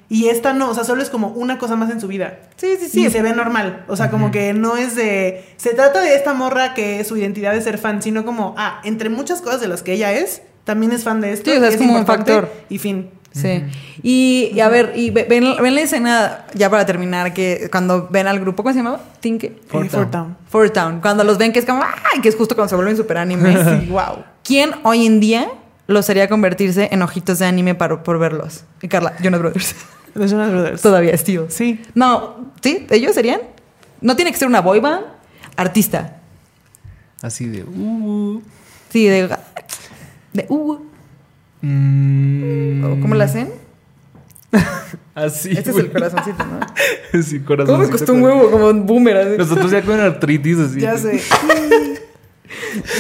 Y esta no, o sea, solo es como una cosa más en su vida. Sí, sí, sí. Y se ve normal. O sea, como que no es de. Se trata de esta morra que su identidad es ser fan, sino como, ah, entre muchas cosas de las que ella es, también es fan de esto. Sí, o sea, y es como un factor. Y fin. Sí. Y, y a ver, y ve- ven, ven la escena, ya para terminar, que cuando ven al grupo, ¿cómo se llamaba? Tinke. Four Four Town. Town. Four Town. Cuando los ven, que es como, ¡ay! Que es justo cuando se vuelven super anime. Sí, wow. ¿Quién hoy en día los haría convertirse en ojitos de anime para, por verlos? Y Carla, Jonas Brothers. Los Jonas Brothers. Todavía es tío. Sí. No, ¿sí? ¿Ellos serían? No tiene que ser una boy band, artista. Así de. Uh, Sí, de. De. Uh, mm, ¿o ¿Cómo lo hacen? Así. Este es el corazoncito, ¿no? sí, corazón. ¿Cómo me costó un huevo? Como un boomer. así. Nosotros ya con artritis así. Ya sé.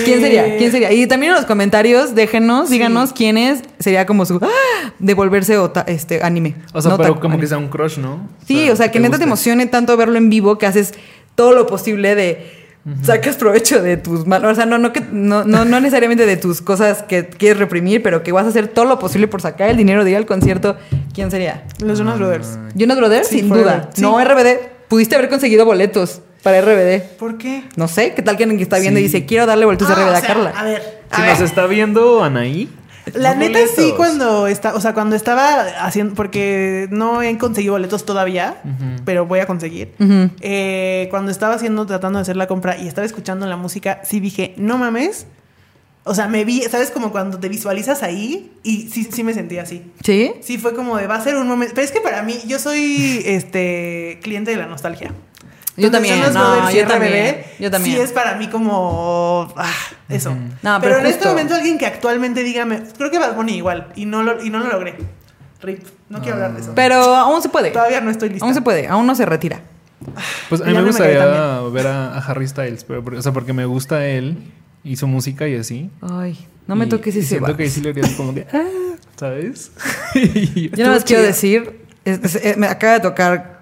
¿Quién sería? Eh, ¿Quién sería? Y también en los comentarios, déjenos, Sí. díganos quién es, sería como su ¡ah! devolverse ota- este anime. O sea, No pero como anime. que sea un crush, ¿no? Sí, o sea, que neta te emocione tanto verlo en vivo que haces todo lo posible de sacas provecho de tus malos, o sea, no, no, que, no, no, no necesariamente de tus cosas que quieres reprimir, pero que vas a hacer todo lo posible por sacar el dinero de ir al concierto. ¿Quién sería? Los Jonas Brothers. Jonas Brothers, Sí, sin duda. Sí. No RBD. Pudiste haber conseguido boletos para RBD. ¿Por qué? No sé, ¿qué tal que alguien que está viendo y dice, quiero darle vueltas a Ah, RBD o a Carla? A ver. a Si ver. nos está viendo Anaí. La los neta sí cuando está, o sea, cuando estaba haciendo, porque no he conseguido boletos todavía, pero voy a conseguir. Eh, cuando estaba haciendo, tratando de hacer la compra y estaba escuchando la música, sí dije, no mames. O sea, me vi, ¿sabes? Como cuando te visualizas ahí y sí, sí me sentí así. ¿Sí? Sí, fue como de, va a ser un momento. Pero es que para mí, yo soy este cliente de la nostalgia. Yo también, no, Brothers yo también, yo también. Sí es para mí como ah, eso. No, pero, pero en este momento alguien que actualmente dígame, creo que Bad Bunny igual y no lo y no lo logré. Rip, no quiero hablar de eso. Pero aún se puede. Todavía no estoy lista. Aún se puede, aún no se retira. Pues a mí me no me cae gustaría ver a, a Harry Styles, pero, porque- o sea, porque me gusta él y su música y así. Ay, no me Y- toques ese Siento vato. que sí le haría así como que, ah, ¿sabes? Yo nada más quiero decir, es- es- eh, me acaba de tocar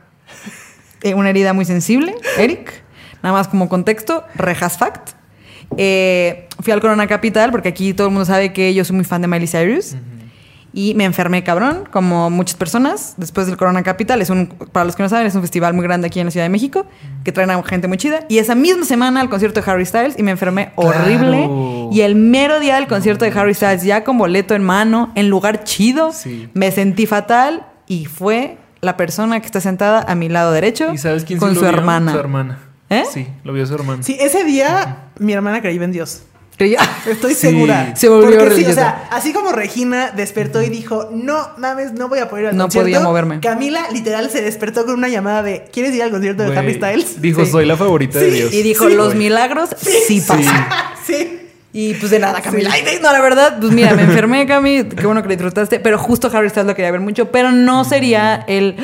una herida muy sensible, Eric. Nada más como contexto, Rejas Fact. Eh, fui al Corona Capital porque aquí todo el mundo sabe que yo soy muy fan de Miley Cyrus. Y me enfermé cabrón, como muchas personas, después del Corona Capital. Es un, para los que no saben, es un festival muy grande aquí en la Ciudad de México, que traen a gente muy chida. Y esa misma semana al concierto de Harry Styles y me enfermé horrible. Claro. Y el mero día del concierto de Harry Styles, ya con boleto en mano, en lugar chido, Sí. me sentí fatal y fue la persona que está sentada a mi lado derecho ¿Y sabes quién con sí su vio? hermana. Su hermana. ¿Eh? Sí, lo vio su hermana. Sí, ese día mi hermana creyó en Dios. Creía- Estoy Sí. segura. Se volvió Porque sí, o sea, así como Regina despertó y dijo, no mames, no voy a poder ir al No concierto. podía moverme. Camila literal se despertó con una llamada de, ¿quieres ir al concierto de Harry Styles? Dijo, Sí. soy la favorita de. Dios. Y dijo, Sí, los milagros sí pasan. sí. Y pues de nada, Camila. Sí. Ay, no, la verdad, pues mira, me enfermé, Cami. Qué bueno que le disfrutaste. Pero justo Harry Styles lo quería ver mucho. Pero no sería el.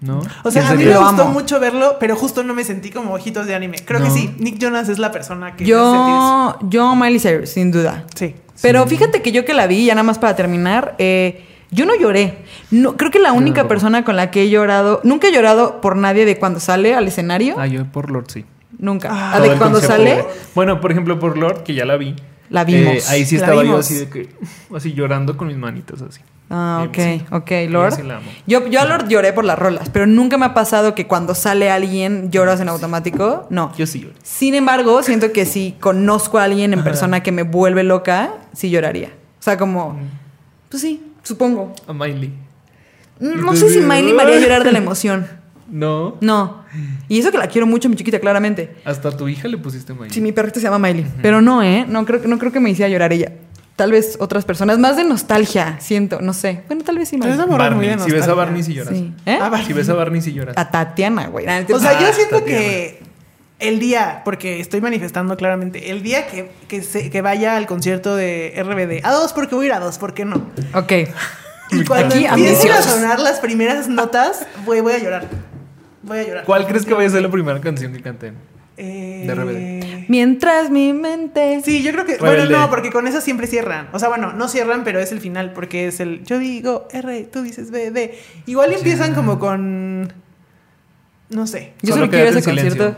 ¿No? O sea, ¿Quién a mí me Lo gustó amo. mucho verlo, pero justo no me sentí como ojitos de anime. Creo que sí, Nick Jonas es la persona que me sentir eso. Yo, yo, Miley Cyrus, sin duda. Sí. Pero fíjate que yo que la vi, ya nada más para terminar, eh, yo no lloré. No, creo que la única persona con la que he llorado, nunca he llorado por nadie de cuando sale al escenario. Ah, yo por Lord sí. Nunca. Ah. De cuando sale, Bueno, por ejemplo, por Lord, que ya la vi. La vimos. Eh, ahí sí estaba yo así de que, así llorando con mis manitas así. Ah, Eh, ok, sí. ok, Lord. sí. Yo, yo a Lord lloré por las rolas, pero nunca me ha pasado que cuando sale alguien lloras en automático. No. Yo sí lloré. Sin embargo, siento que si conozco a alguien en persona que me vuelve loca, sí lloraría. O sea, como, pues sí, supongo. A Miley. Mm, No sé si Miley me haría llorar de la emoción. No. No. Y eso que la quiero mucho, mi chiquita, claramente. Hasta a tu hija le pusiste Miley. Sí, mi perrita se llama Miley. Pero no, ¿eh? No creo, no creo que me hiciera llorar ella. Tal vez otras personas. Más de nostalgia, siento. No sé. Bueno, tal vez sí, es muy Barney. Si ves a. Barney, sí lloras. Sí. ¿Eh? Barney. Si ves a Barney, sí lloras. A Tatiana, güey. O sea, yo Ah, siento Tatiana. que el día, porque estoy manifestando claramente, el día que, que, se- que vaya al concierto de RBD, a dos porque voy a ir a dos, ¿por qué no? Ok. Y cuando Aquí, empiecen a sonar las primeras notas, voy, voy a llorar. Voy a llorar. ¿Cuál crees que vaya a ser la primera canción que canten? Eh, de RBD? Mientras mi mente. Sí, yo creo que. Bueno, no, porque con eso siempre cierran. O sea, bueno, no cierran, pero es el final, porque es el. Yo digo R, tú dices B, D. Igual empiezan como con. No sé. Yo Solo solo quiero ese concierto.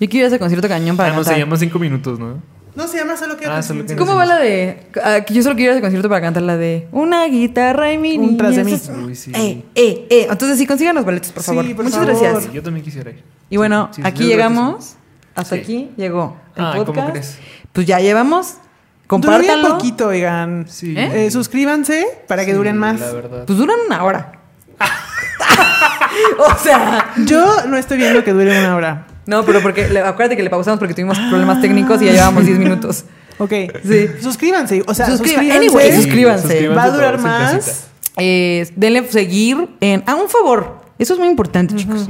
Yo quiero ese concierto cañón para Ah, no, se llama cinco minutos, ¿no? No se llama solo que. Ah, solo ¿Cómo va la de.? ah, que yo solo quiero ese concierto para cantar la de. Una guitarra y mi Un tras de niña mí. se- Uy, sí. Eh, eh, eh. Entonces sí, consigan los boletos, por Sí, favor. por Muchas favor. gracias. Yo también quisiera ir. Y bueno, Sí, sí, aquí llegamos. Hasta Sí. aquí llegó el Ay, ¿cómo podcast. crees? Pues ya llevamos. Duraría Compártanlo. poquito, oigan. Sí. ¿Eh? Eh, suscríbanse para que Sí, duren más. La verdad. Pues duran una hora. o sea. Yo no estoy viendo que dure una hora. No, pero porque. le- acuérdate que le pausamos porque tuvimos problemas técnicos y ya llevamos 10 minutos. Ok. Sí. Suscríbanse. O sea, suscríbanse. anyway, suscríbanse. suscríbanse Va a durar más. Eh, denle seguir en. Ah, un favor. Eso es muy importante, chicos.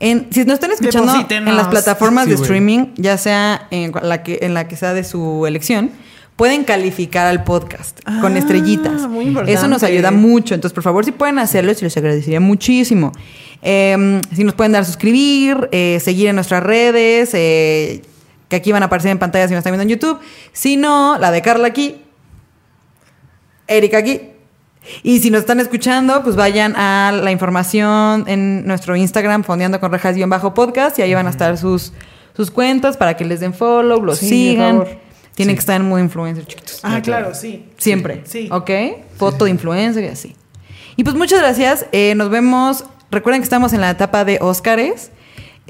En, si nos están escuchando en las plataformas Sí, de streaming, ya sea en la, que, en la que sea de su elección, pueden calificar al podcast con Ah, estrellitas. muy importante. Eso nos ayuda mucho. Entonces, por favor, si pueden hacerlo, se los agradecería muchísimo. Eh, si nos pueden dar suscribir, eh, seguir en nuestras redes, eh, que aquí van a aparecer en pantalla si nos están viendo en YouTube. Si no, la de Carla aquí, Erika aquí. Y si nos están escuchando, pues vayan a la información en nuestro Instagram, fondeando con rejas-podcast, y ahí van a estar sus, sus cuentas para que les den follow, los Sí, por sigan. favor. Tienen Sí. que estar en modo influencer, chiquitos. Ah, Ah, claro. claro, sí. Siempre. Sí. ¿Ok? Foto de influencer y así. Y pues muchas gracias. Eh, nos vemos. Recuerden que estamos en la etapa de Óscares.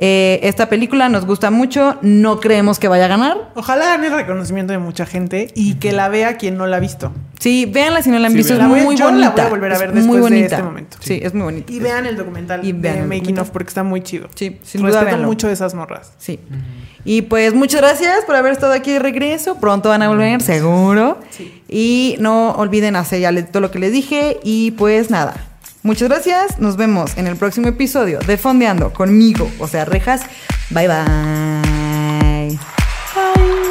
Eh, esta película nos gusta mucho. No creemos que vaya a ganar. Ojalá gane el reconocimiento de mucha gente y que la vea quien no la ha visto. Sí, véanla si no la han Sí, visto. Es. La voy a- muy yo la bonita. voy a volver a Es ver muy después de bonita. este momento. Sí, es muy bonita. Y vean el documental Y vean de el Making documental. of porque está muy chido. Sí, sin duda Respeto véanlo. mucho de esas morras. Sí. Y pues muchas gracias por haber estado aquí de regreso. Pronto van a volver, seguro. Sí. Y no olviden hacer ya todo lo que les dije. Y pues nada. Muchas gracias. Nos vemos en el próximo episodio de Fondeando conmigo, o sea, rejas. Bye bye. Bye.